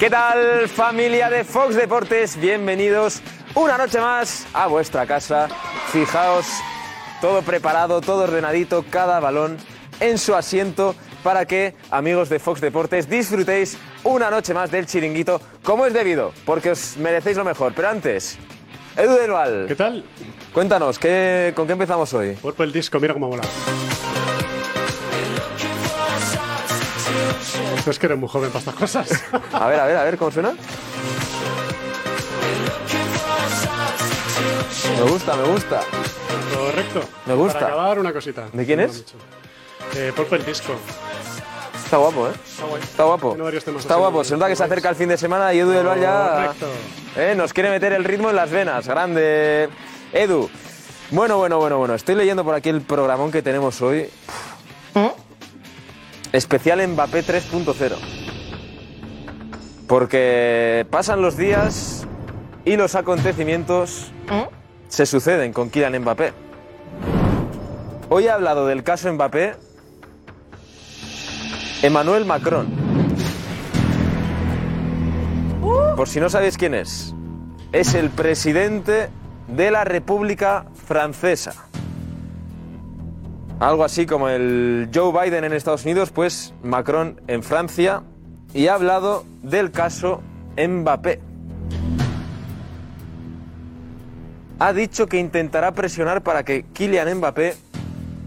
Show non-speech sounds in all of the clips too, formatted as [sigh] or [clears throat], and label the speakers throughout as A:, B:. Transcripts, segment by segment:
A: ¿Qué tal familia de Fox Deportes? Bienvenidos una noche más a vuestra casa. Fijaos, todo preparado, todo ordenadito, cada balón en su asiento para que, amigos de Fox Deportes, disfrutéis una noche más del chiringuito como es debido, porque os merecéis lo mejor. Pero antes, Edu del Val.
B: ¿Qué tal?
A: Cuéntanos, ¿qué, ¿con qué empezamos hoy?
B: Cuerpo el disco, mira cómo mola. Es que eres muy joven para estas cosas.
A: A ver, a ver, a ver, ¿cómo suena? Me gusta, me gusta.
B: Correcto.
A: Me gusta.
B: Para acabar, una cosita.
A: ¿De quién es?
B: Eh, el disco.
A: Está guapo, ¿eh?
B: Está guay.
A: Está guapo. Está guapo. Se nota que se acerca el fin de semana y Edu del Val ya
B: Correcto.
A: eh, nos quiere meter el ritmo en las venas. Grande. Edu. Bueno, bueno, bueno, bueno. Estoy leyendo por aquí el programón que tenemos hoy. Especial Mbappé 3.0. Porque pasan los días y los acontecimientos se suceden con Kylian Mbappé. Hoy he hablado del caso Mbappé Emmanuel Macron. Por si no sabéis quién es, es el presidente de la República Francesa. Algo así como el Joe Biden en Estados Unidos, pues Macron en Francia. Y ha hablado del caso Mbappé. Ha dicho que intentará presionar para que Kylian Mbappé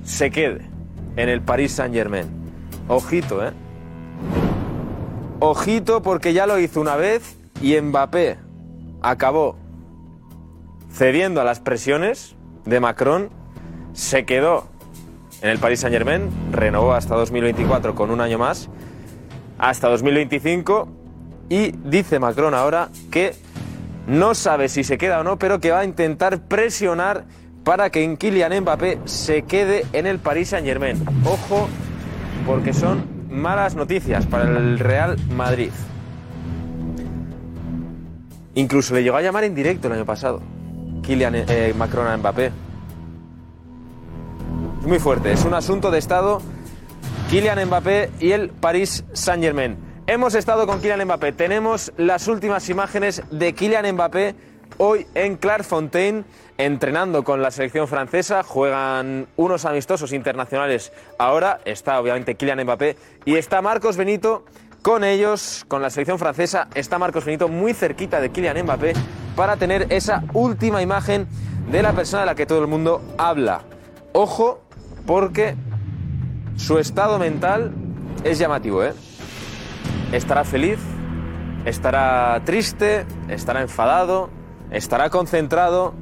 A: se quede en el Paris Saint Germain. Ojito, ¿eh? Ojito porque ya lo hizo una vez y Mbappé acabó cediendo a las presiones de Macron, se quedó en el Paris Saint Germain, renovó hasta 2024 con un año más, hasta 2025 y dice Macron ahora que no sabe si se queda o no, pero que va a intentar presionar para que Kylian Mbappé se quede en el Paris Saint Germain. Ojo, porque son malas noticias para el Real Madrid. Incluso le llegó a llamar en directo el año pasado, Kylian eh, Macron a Mbappé. Muy fuerte, es un asunto de Estado. Kylian Mbappé y el Paris Saint Germain. Hemos estado con Kylian Mbappé. Tenemos las últimas imágenes de Kylian Mbappé hoy en Clairefontaine entrenando con la selección francesa. Juegan unos amistosos internacionales. Ahora está obviamente Kylian Mbappé y está Marcos Benito con ellos, con la selección francesa. Está Marcos Benito muy cerquita de Kylian Mbappé para tener esa última imagen de la persona de la que todo el mundo habla. Ojo, porque su estado mental es llamativo, ¿eh? Estará feliz, estará triste, estará enfadado, estará concentrado.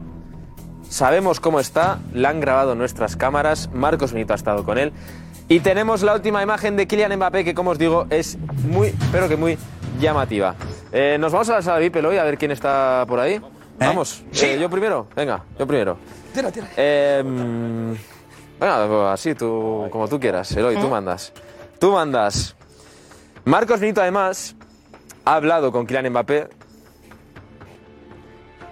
A: Sabemos cómo está, la han grabado nuestras cámaras, Marcos Benito ha estado con él. Y tenemos la última imagen de Kylian Mbappé, que como os digo, es muy, pero que muy llamativa. Eh, Nos vamos a la sala VIP hoy a ver quién está por ahí. Vamos, Eh, yo primero, venga, yo primero.
C: Tira, tira.
A: Eh, venga, así, tú, como tú quieras, Eloy, tú mandas. Tú mandas. Marcos Benito, además, ha hablado con Kylian Mbappé.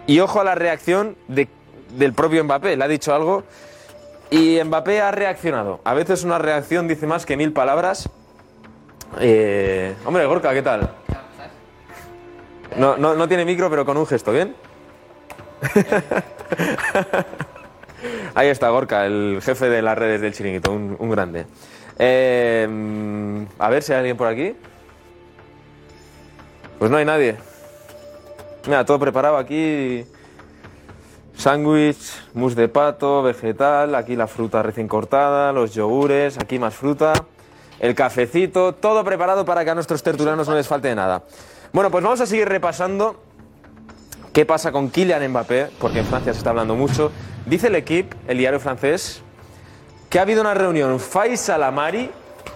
A: Y ojo a la reacción de- del propio Mbappé. Le ha dicho algo. Y Mbappé ha reaccionado. A veces una reacción dice más que mil palabras. Eh, hombre, Gorka, ¿qué tal? No, no, no tiene micro, pero con un gesto, ¿bien? [laughs] Ahí está Gorka, el jefe de las redes del chiringuito, un, grande. Mm, a ver si hay alguien por aquí. Pues no hay nadie. Mira, todo preparado aquí. Sándwich, mousse de pato, vegetal, aquí la fruta recién cortada, los yogures, aquí más fruta, el cafecito, todo preparado para que a nuestros tertulianos no les falte nada. Bueno, pues vamos a seguir repasando qué pasa con Kylian Mbappé, porque en Francia se está hablando mucho. Dice el equipo, el diario francés, que ha habido una reunión Faisal Amari,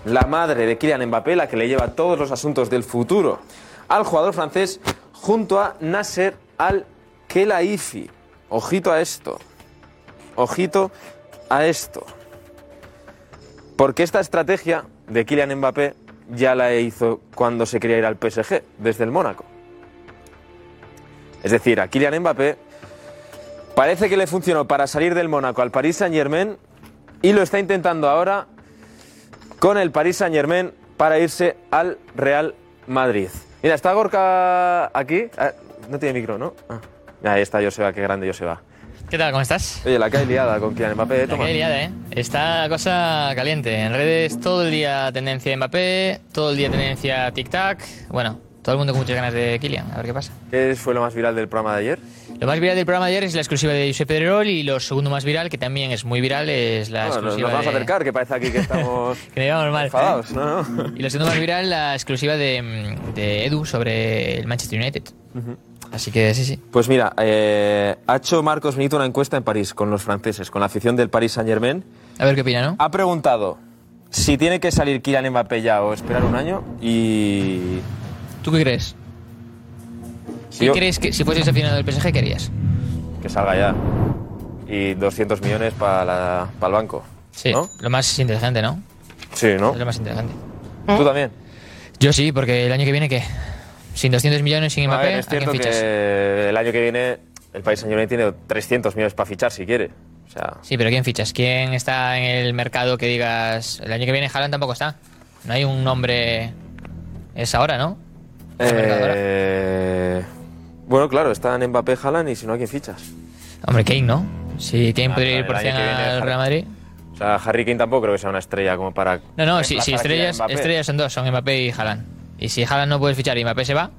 A: la madre de Kylian Mbappé, la que le lleva todos los asuntos del futuro al jugador francés, junto a Nasser Al-Khelaifi. Ojito a esto. Ojito a esto. Porque esta estrategia de Kylian Mbappé ya la hizo cuando se quería ir al PSG, desde el Mónaco. Es decir, a Kylian Mbappé parece que le funcionó para salir del Mónaco al Paris Saint-Germain y lo está intentando ahora con el Paris Saint-Germain para irse al Real Madrid. Mira, está Gorka aquí. Ah, no tiene micro, ¿no? Ah. Ahí está Joseba, qué grande Joseba.
C: ¿Qué tal? ¿Cómo estás?
A: Oye, la que hay liada con Kylian Mbappé.
C: La
A: Toma.
C: que hay liada, ¿eh? Está la cosa caliente. En redes todo el día tendencia de Mbappé, todo el día tendencia tic-tac. Bueno, todo el mundo con muchas ganas de Kylian. A ver qué pasa.
A: ¿Qué fue lo más viral del programa de ayer?
C: Lo más viral del programa de ayer es la exclusiva de Josep Pedrerol y lo segundo más viral, que también es muy viral, es la exclusiva
A: nos vamos a
C: de...
A: acercar, que parece aquí que estamos [laughs]
C: Que mal.
A: enfadados. No.
C: Y lo segundo más viral, la exclusiva de, de Edu sobre el Manchester United. Así que sí, sí.
A: Pues mira, eh, ha hecho Marcos Benito una encuesta en París con los franceses, con la afición del Paris Saint-Germain.
C: A ver qué opina, ¿no?
A: Ha preguntado si tiene que salir Kylian Mbappé ya o esperar un año y...
C: ¿Tú qué crees? ¿Qué
A: Yo-
C: crees que si fueses aficionado del PSG, qué harías?
A: que salga ya. Y 200 millones para el banco.
C: Sí,
A: ¿No?
C: lo más inteligente, ¿no?
A: Sí, ¿no?
C: Es lo más inteligente.
A: ¿Tú también?
C: Yo sí, porque el año que viene, ¿qué? Sin 200 millones, sin
A: A
C: Mbappé, ¿a, quién fichas?
A: que el año que viene el País Saint Germain tiene 300 millones para fichar si quiere. O sea,
C: Sí, pero ¿quién fichas? ¿Quién está en el mercado que digas... El año que viene Haaland tampoco está. No hay un nombre... Es ahora, ¿no?
A: Eh, bueno, claro, están Mbappé, Haaland y si no, ¿a quién fichas?
C: Hombre, Kane, ¿no? Si Kane
A: Ah,
C: podría ir por
A: el año
C: 100
A: que viene
C: al Real Madrid...
A: O sea, Harry Kane tampoco creo que sea una estrella como para...
C: No, no, [laughs] si,
A: reemplazar
C: si
A: a Kylian
C: estrellas, estrellas son dos, son Mbappé y Haaland. Y si Haaland no puede fichar y Mbappé se va,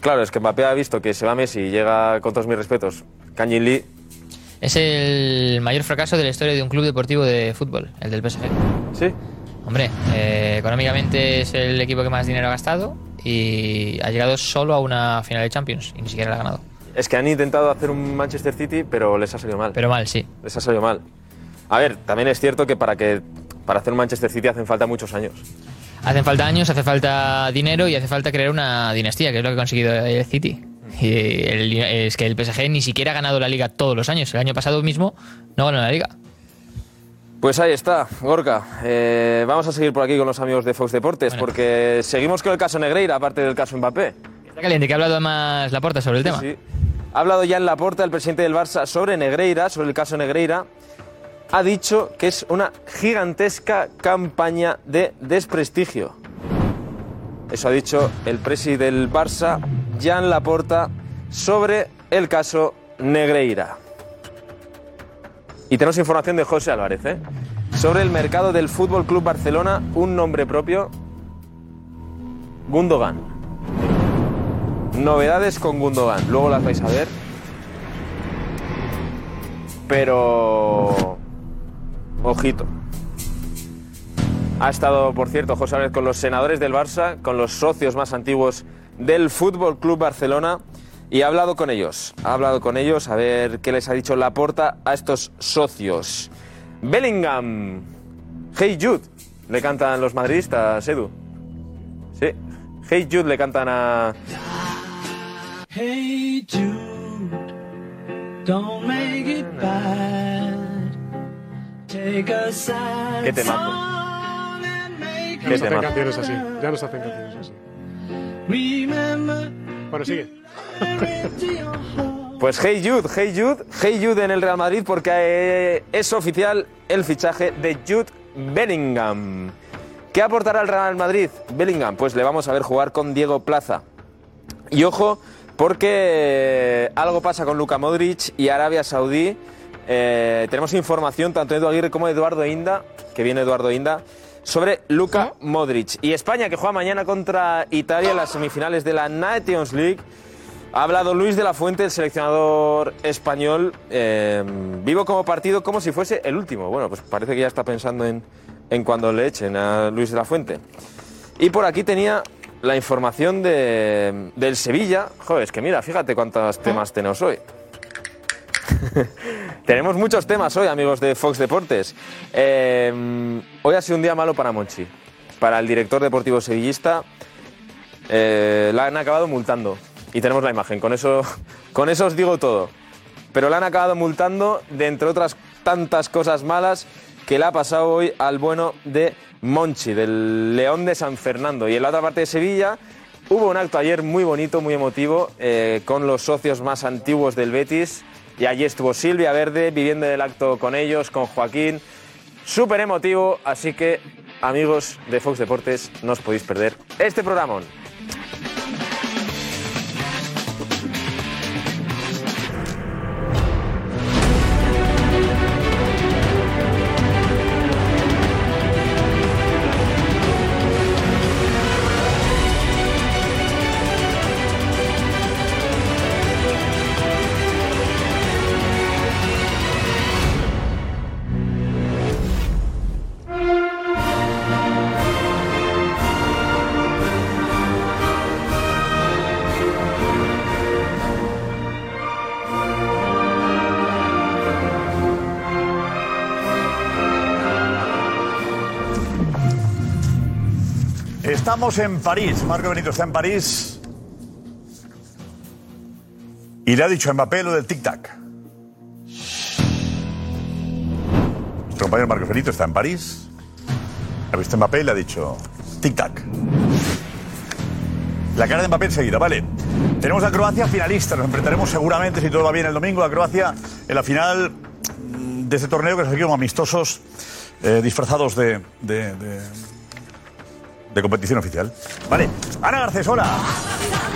A: Claro, es que Mbappé ha visto que se va Messi y llega, con todos mis respetos, Kangin Lee.
C: es el mayor fracaso de la historia de un club deportivo de fútbol, el del PSG.
A: Sí.
C: Hombre, eh, económicamente es el equipo que más dinero ha gastado y ha llegado solo a una final de Champions y ni siquiera la ha ganado.
A: Es que han intentado hacer un Manchester City, pero les ha salido mal.
C: Pero mal, sí.
A: Les ha salido mal. A ver, también es cierto que para que para hacer un Manchester City hacen falta muchos años.
C: Hacen falta años, hace falta dinero y hace falta crear una dinastía, que es lo que ha conseguido el City. Y el- es que el PSG ni siquiera ha ganado la liga todos los años. El año pasado mismo no ganó la liga.
A: Pues ahí está, Gorka. Eh, vamos a seguir por aquí con los amigos de Fox Deportes,
C: Bueno.
A: porque seguimos con el caso Negreira, aparte del caso Mbappé.
C: Está caliente, que ha hablado más Laporta sobre el tema.
A: Sí. Ha hablado ya en la porta el presidente del Barça sobre Negreira, sobre el caso Negreira. Ha dicho que es una gigantesca campaña de desprestigio. Eso ha dicho el presidente del Barça, Jan Laporta, sobre el caso Negreira. Y tenemos información de José Álvarez, ¿eh? Sobre el mercado del Fútbol Club Barcelona, un nombre propio, Gundogan. Novedades con Gundogan, luego las vais a ver. Pero. Ojito. Ha estado, por cierto, José Álvarez con los senadores del Barça, con los socios más antiguos del Fútbol Club Barcelona y ha hablado con ellos. Ha hablado con ellos a ver qué les ha dicho Laporta a estos socios. Bellingham. Hey Jude. Le cantan los madridistas, Edu. Sí. Hey Jude le cantan a.
D: Hey Jude, don't make it bad. Take a sad
A: Qué temazo.
D: song and make
B: Ya no
A: Qué
B: se hacen
A: temazo.
B: canciones así. Ya no se hacen canciones así.
D: Remember
B: Bueno, sigue.
A: Pues Hey Jude, Hey Jude, Hey Jude en el Real Madrid porque eh, es oficial el fichaje de Jude Bellingham. ¿Qué aportará el Real Madrid? Bellingham, pues le vamos a ver jugar con Diego Plaza. Y ojo, porque eh, algo pasa con Luka Modric y Arabia Saudí. Eh, tenemos información tanto de Edu Aguirre como de Eduardo Inda, que viene Eduardo Inda, sobre Luka Modric. Y España, que juega mañana contra Italia en las semifinales de la Nations League. Ha hablado Luis de la Fuente, el seleccionador español, eh, vivo como partido como si fuese el último. Bueno, pues parece que ya está pensando en, en cuando le echen a Luis de la Fuente. Y por aquí tenía la información de, del Sevilla. Joder, es que mira, fíjate cuántos temas tenemos hoy. [laughs] tenemos muchos temas hoy, amigos de Fox Deportes. Eh, hoy ha sido un día malo para Monchi, para el director deportivo sevillista. Eh, la han acabado multando. Y tenemos la imagen, con eso, [laughs] con eso os digo todo. Pero la han acabado multando de entre otras tantas cosas malas que le ha pasado hoy al bueno de Monchi, del León de San Fernando. Y en la otra parte de Sevilla hubo un acto ayer muy bonito, muy emotivo, eh, con los socios más antiguos del Betis. Y allí estuvo Silvia Verde viviendo el acto con ellos, con Joaquín. Súper emotivo, así que amigos de Fox Deportes, no os podéis perder este programón.
E: Estamos en París. Marco Benito está en París. Y le ha dicho a Mbappé lo del tic-tac. Nuestro compañero Marco Benito está en París. Ha visto Mbappé y le ha dicho tic-tac. La cara de Mbappé enseguida, vale. Tenemos a Croacia finalista. Nos enfrentaremos seguramente, si todo va bien, el domingo a Croacia en la final de este torneo que se como amistosos eh, disfrazados de- de competición oficial. Vale. Ana Garcés, hola.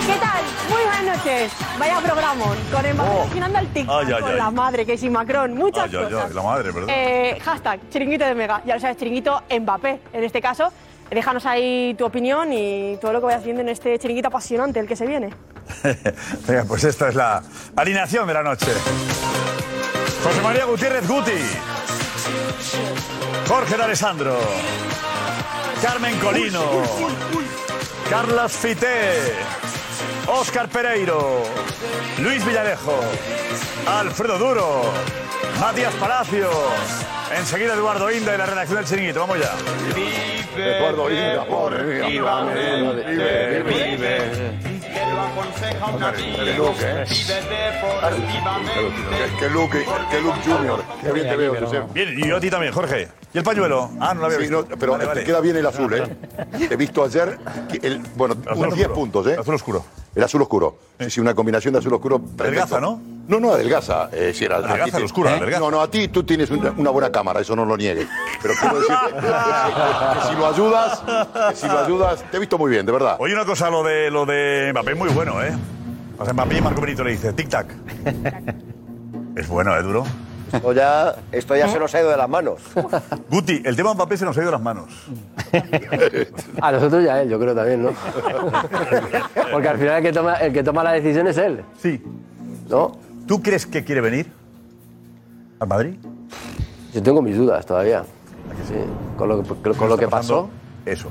F: ¿Qué tal? Muy buenas noches. Vaya programa. Con el
E: Oh.
F: al TikTok,
E: Ay, ay,
F: con
E: ay.
F: la madre, que si Macron, muchas cosas.
E: ay, la madre, perdón.
F: Eh, hashtag, chiringuito de Mega. Ya lo sabes, chiringuito Mbappé. En este caso, déjanos ahí tu opinión y todo lo que vayas viendo en este chiringuito apasionante, el que se viene. [laughs]
E: Venga, pues esta es la alineación de la noche. José María Gutiérrez Guti. Jorge de Alessandro. Carmen Colino. Carlos Fité. Óscar Pereiro. Luis Villarejo. Alfredo Duro. Matías Palacios. Enseguida Eduardo Inda y la redacción del chiringuito. Vamos ya.
G: Eduardo Inda,
E: Vive, vive.
G: Qué look, ¿eh? Qué- Qué look, qué look junior. Qué bien te veo.
E: Bien, y yo a ti también, Jorge. ¿Y el pañuelo? Ah, no lo había
G: Sí,
E: visto.
G: no, pero
E: Vale,
G: queda bien el azul, ¿eh? He visto ayer, que el, bueno, unos 10
E: oscuro.
G: puntos, ¿eh?
E: El azul oscuro.
G: El azul oscuro. Sí, sí, una combinación de azul oscuro.
E: Adelgaza, ¿no?
G: No, no, adelgaza. Eh, si era,
E: Adelgaza oscuro,
G: ¿Eh?
E: adelgaza.
G: No, no, a ti tú tienes una, una buena cámara, eso no lo niegues. Pero quiero decirte que, si- que si lo ayudas, que si lo ayudas, te he visto muy bien, de verdad.
E: Oye, una cosa, lo de, lo de Mbappé es muy bueno, ¿eh? O sea, Mbappé y Marco Benito le dice tic-tac. [laughs] es bueno, ¿eh, Duro?
H: Esto ya, esto ya se nos ha ido de las manos. [laughs]
E: Guti, el tema Mbappé se nos ha ido de las manos. [laughs]
I: A nosotros y a él, yo creo también, ¿no? [laughs] Porque al final el que toma, el que toma la decisión es él.
E: Sí.
I: ¿No?
E: ¿Tú crees que quiere venir al Madrid?
I: Yo tengo mis dudas todavía. Sí, con lo, que- con lo que
E: Está pasando
I: pasó,
E: Eso.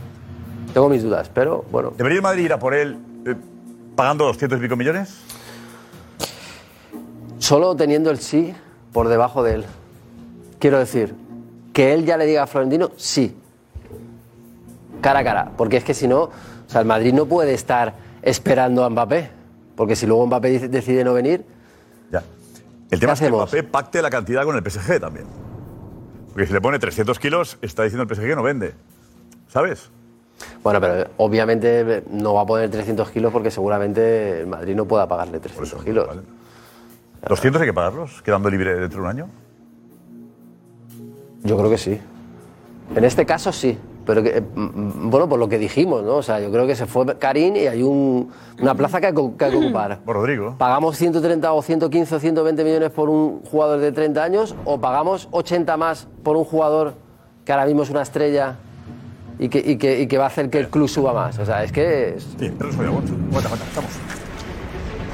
I: tengo mis dudas, pero bueno.
E: ¿Debería el Madrid ir a por él eh, pagando 200 y pico millones?
I: Solo teniendo el sí por debajo de él. Quiero decir, que él ya le diga a Florentino sí. Cara a cara. Porque es que si no, o sea, el Madrid no puede estar esperando a Mbappé. Porque si luego Mbappé dice- decide no venir,
E: Ya. El tema es que
I: hacemos?
E: Mbappé pacte la cantidad con el PSG también. Porque si le pone 300 kilos, está diciendo el PSG que no vende. ¿Sabes?
I: Bueno, pero obviamente no va a poner 300 kilos porque seguramente el Madrid no pueda pagarle 300 kilos.
E: Vale. ¿200 hay que pagarlos, quedando libre dentro de un año?
I: Yo creo que sí. En este caso sí. Pero que, eh, mm, bueno, por lo que dijimos, ¿no? O sea, yo creo que se fue Karim y hay un- una plaza que hay que, que hay que ocupar. [clears throat]
E: Por Rodrigo.
I: ¿Pagamos 130 o 115 o 120 millones por un jugador de 30 años o pagamos 80 más por un jugador que ahora mismo es una estrella y que, y que, y que va a hacer que el club suba más? O sea, es que... es-
E: Sí, pero eso ya, aguanta, aguanta, aguanta, estamos.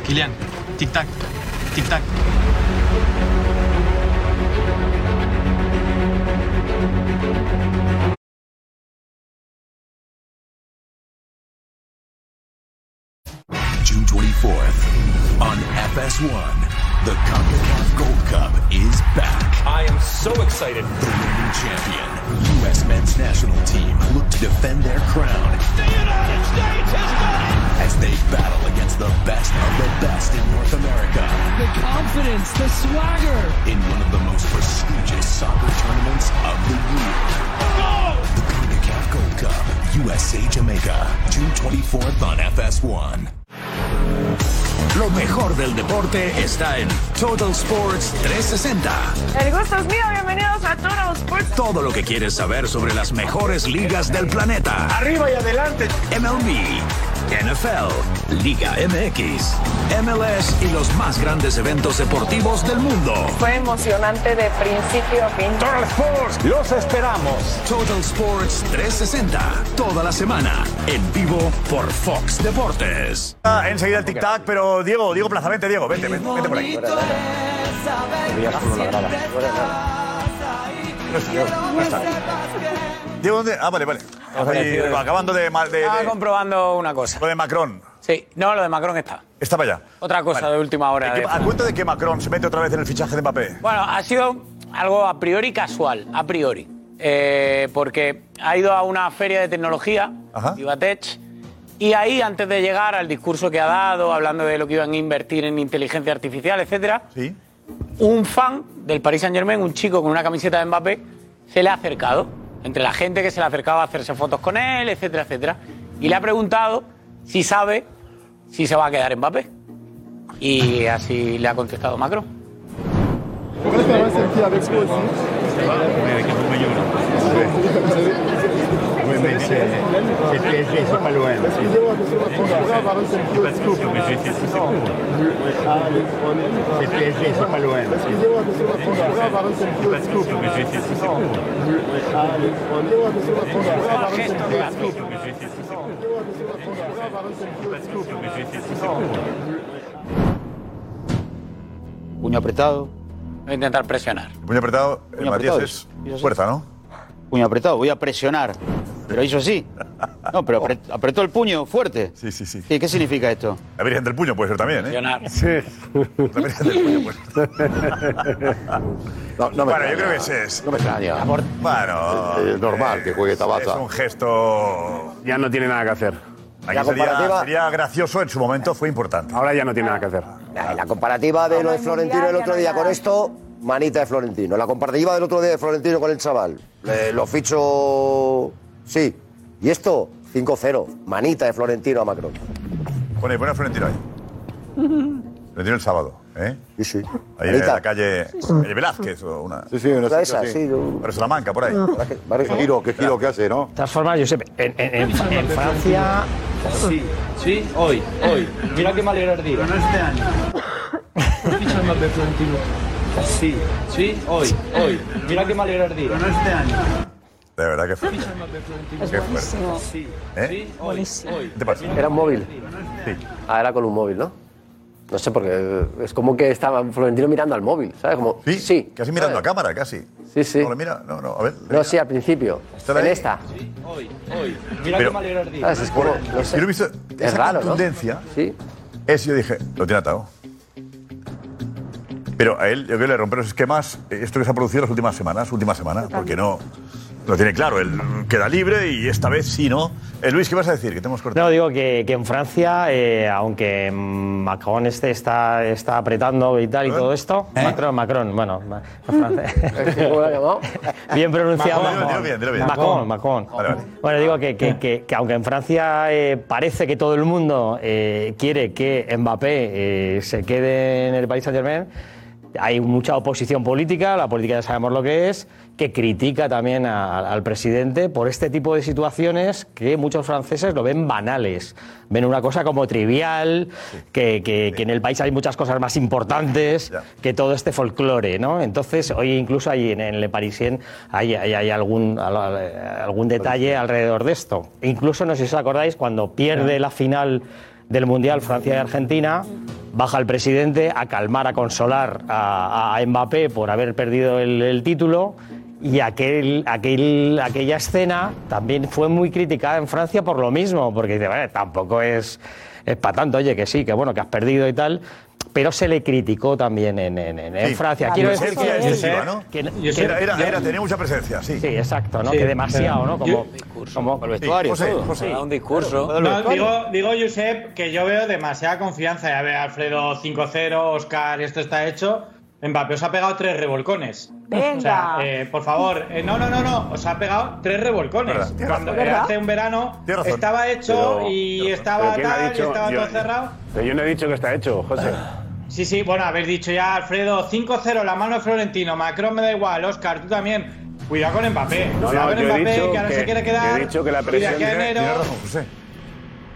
J: Kylian, tic-tac, tic-tac.
K: June 24th on FS1. The CONCACAF Gold Cup is back. I am so excited. The reigning champion, U.S. men's national team, look to defend their crown. The United States has done it! As they battle against the best of the best in North America.
D: The confidence, the swagger.
K: In one of the most prestigious soccer tournaments of the year. The CONCACAF Gold Cup, USA Jamaica, June 24th on FS1. Lo mejor del deporte está en Total Sports 360.
F: El gusto es mío, bienvenidos a Total Sports.
K: Todo lo que quieres saber sobre las mejores ligas del planeta.
D: Arriba y adelante.
K: MLB, NFL, Liga MX, MLS y los más grandes eventos deportivos del mundo.
F: Fue emocionante de principio a fin.
K: Total Sports, los esperamos. Total Sports 360, toda la semana, en vivo por Fox Deportes.
E: Ah, Enseguida el tic-tac, pero Diego, Diego Plaza, vente, Diego, vente, vente, vente por aquí. No está, Diego, no está. Diego, ¿dónde? Ah, vale, vale. Ahí, acabando de, de,
L: Estaba comprobando una cosa.
E: lo de Macron.
L: Sí, no, lo de Macron está.
E: Está para allá.
L: Otra cosa
E: Vale.
L: de última hora.
E: ¿De qué-
L: de-
E: ¿A cuenta de que Macron se mete otra vez en el fichaje de Mbappé?
L: Bueno, ha sido algo a priori casual, a priori. eh, porque ha ido a una feria de tecnología, Ibatech, y ahí, antes de llegar al discurso que ha dado, hablando de lo que iban a invertir en inteligencia artificial, etcétera, un fan del Paris Saint Germain, un chico con una camiseta de Mbappé, se le ha acercado. Entre la gente que se le acercaba a hacerse fotos con él, etcétera, etcétera. Y le ha preguntado si sabe si se va a quedar Mbappé. Y así le ha contestado Macron.
M: Oui, mais c'est le PSG, pas l'OM.
N: Excusez-moi, monsieur le
M: Pas de mais le PSG, pas l'OM.
N: Excusez-moi, monsieur le
M: Pas de mais.
N: Excusez-moi, monsieur le
M: Pas de mais Pas de mais.
O: Puño apretado.
L: Voy a intentar presionar.
E: Puño apretado,
O: Puño
E: Matías,
O: apretado,
E: es fuerza, ¿no?
O: Puño apretado, voy a presionar. Pero hizo así. No, pero apre- apretó el puño fuerte.
E: Sí, sí, sí.
O: ¿Qué, qué significa esto?
E: La Virgen del Puño puede ser también, ¿eh? Sí. La Virgen del Puño puede ser.
G: No, no me
E: bueno, yo
G: extraña.
E: creo que ese es.
G: No me extraña.
E: Bueno.
G: Es normal que juegue Tabata.
E: Es un gesto.
B: Ya no tiene nada que hacer.
E: Aquí
H: La
E: sería,
H: comparativa-
E: sería gracioso, en su momento fue importante.
B: Ahora ya no tiene nada que hacer.
H: Nah, La comparativa de lo de Florentino el otro día con esto, manita de Florentino. La comparativa del otro día de Florentino con el chaval, lo ficho. Sí. Y esto, 5-0. Manita de Florentino a Macron.
E: Pone, pone a Florentino ahí. [laughs] Florentino el sábado, ¿eh?
H: Sí, sí.
E: Ahí en
H: Manita.
E: la calle, calle Velázquez o una.
G: Sí, sí, una
H: de
G: así.
H: sí. yo-
E: Pero Salamanca, por ahí.
G: Qué giro, qué giro que hace, ¿no?
P: De todas formas, Josep, en, en- en- en Francia.
J: Sí, sí, hoy, hoy. Mira que me alegra el día. Pero no este año. [laughs] Ficha Mbappé, Florentino. Sí, sí, hoy, hoy. Mira que me alegra el día. Pero no este año.
E: De verdad que fuerte.
J: Florentino.
E: Qué fuerte.
J: Sí,
E: ¿Eh?
J: sí, hoy, hoy.
E: ¿Qué te pasa?
I: Era un móvil.
E: Sí.
I: Ah, era con un móvil, ¿no? No sé, porque es como que estaba Florentino mirando al móvil, ¿sabes? Como,
E: Sí,
I: sí.
E: Casi mirando
I: ¿sabes?
E: a cámara, casi.
I: Sí, sí.
E: No, le mira, no, no, a ver.
I: No, sí, al principio.
E: ¿Está
I: En
E: ahí?
I: esta.
J: Hoy, hoy. Mira
E: Pero-
J: me alegra el día.
I: ¿Sabes? Es como, no
E: Yo
I: sé.
E: lo he visto.
I: Es
E: esa
I: raro, ¿no?
E: contundencia.
I: Sí.
E: Es, yo dije, lo tiene atado. Pero a él, yo creo que le rompe los esquemas eh, esto que se ha producido las últimas semanas, última semana, porque no lo tiene claro. Él queda libre y esta vez sí, ¿no? Eh, Luis, ¿qué vas a decir? Que te hemos cortado.
P: No, digo que, que en Francia, eh, aunque Macron este está, está apretando y tal y todo esto. Macron, Macron, bueno, ma- [laughs] francés.
I: ¿Cómo lo ha llamado? [laughs]
P: bien pronunciado.
E: Macron, dilo bien, dilo bien.
P: Macron, Macron.
E: Vale, vale.
P: Bueno, digo que, que- que- que aunque en Francia eh, parece que todo el mundo eh, quiere que Mbappé eh, se quede en el Paris Saint Germain, hay mucha oposición política, la política ya sabemos lo que es, que critica también a- al presidente por este tipo de situaciones que muchos franceses lo ven banales. Ven una cosa como trivial, que, que- que en el país hay muchas cosas más importantes que todo este folclore, ¿no? Entonces, hoy incluso hay en, en Le Parisien hay, hay- hay algún, al- al- algún detalle alrededor de esto. Incluso, no sé si os acordáis, cuando pierde la final del Mundial Francia y Argentina, baja el presidente a calmar, a consolar a, a Mbappé por haber perdido el, el título. Y aquel, aquel, aquella escena también fue muy criticada en Francia por lo mismo, porque dice, "Vale, tampoco es, es para tanto, oye, que sí, que bueno, que has perdido y tal. Pero se le criticó también en, en- en- en
E: Sí.
P: Francia. Quiero decir que,
E: excesiva, ¿no?
P: que-
E: Era-
P: que-
E: era- era- tenía mucha presencia, sí.
P: Sí, exacto, ¿no?
J: Sí,
P: que demasiado, ¿no? Como, como
O: El vestuario,
E: José. José.
L: Un discurso.
Q: No, digo, digo, Josep, que yo veo demasiada confianza. Ya ve Alfredo 5-0, Oscar, esto está hecho. Mbappé os ha pegado tres revolcones.
R: Venga.
Q: O sea, eh, por favor, eh, no, no, no, no, os ha pegado tres revolcones.
E: Verdad,
Q: Cuando
E: razón.
Q: hace un verano estaba hecho
B: Pero-
Q: y
B: pero-
Q: estaba
B: pero ¿quién ha
Q: tal, y estaba
B: Yo-
Q: todo cerrado.
B: Pero yo no he dicho que está hecho, José.
Q: Sí, sí, bueno, habéis dicho ya, Alfredo, 5-0, la mano de Florentino, Macron me da igual, Oscar, tú también. Cuidado con Mbappé,
B: No,
Q: cuidado
B: no,
Q: con
B: yo he
Q: Mbappé,
B: dicho
Q: que ahora
B: que-
Q: se quiere
B: yo
Q: quedar.
B: he dicho que la presión
Q: enero.
E: Tienes razón, José.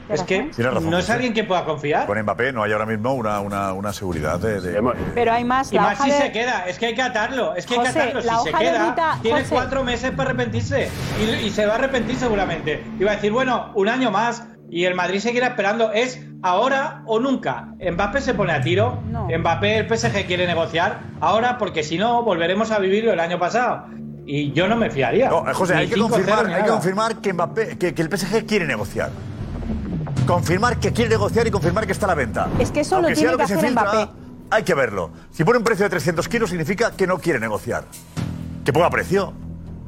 Q: Es que
E: razón,
Q: no es alguien que pueda confiar.
E: Con Mbappé no hay ahora mismo una, una, una seguridad de. de-
R: Pero hay más.
Q: Y más
R: hoja
Q: si
R: de-
Q: se queda, es que hay que atarlo, es que hay
R: José,
Q: que atarlo. Si se queda,
R: ruta-
Q: tiene
R: José.
Q: cuatro meses para arrepentirse. Y, y se va a arrepentir seguramente. Y va a decir, bueno, un año más. Y el Madrid seguirá esperando. Es ahora o nunca. Mbappé se pone a tiro.
R: No.
Q: Mbappé, el PSG quiere negociar. Ahora, porque si no, volveremos a vivirlo el año pasado. Y yo no me fiaría.
E: No, eh, José, hay que
Q: 5-0
E: confirmar, hay que confirmar que, Mbappé, que, que el PSG quiere negociar. Confirmar que quiere negociar y confirmar que está a la venta.
R: Es que eso lo
E: Aunque
R: tiene que
E: se
R: hacer
E: filtra,
R: Mbappé.
E: Hay que verlo. Si pone un precio de 300 kilos significa que no quiere negociar. Que ponga precio.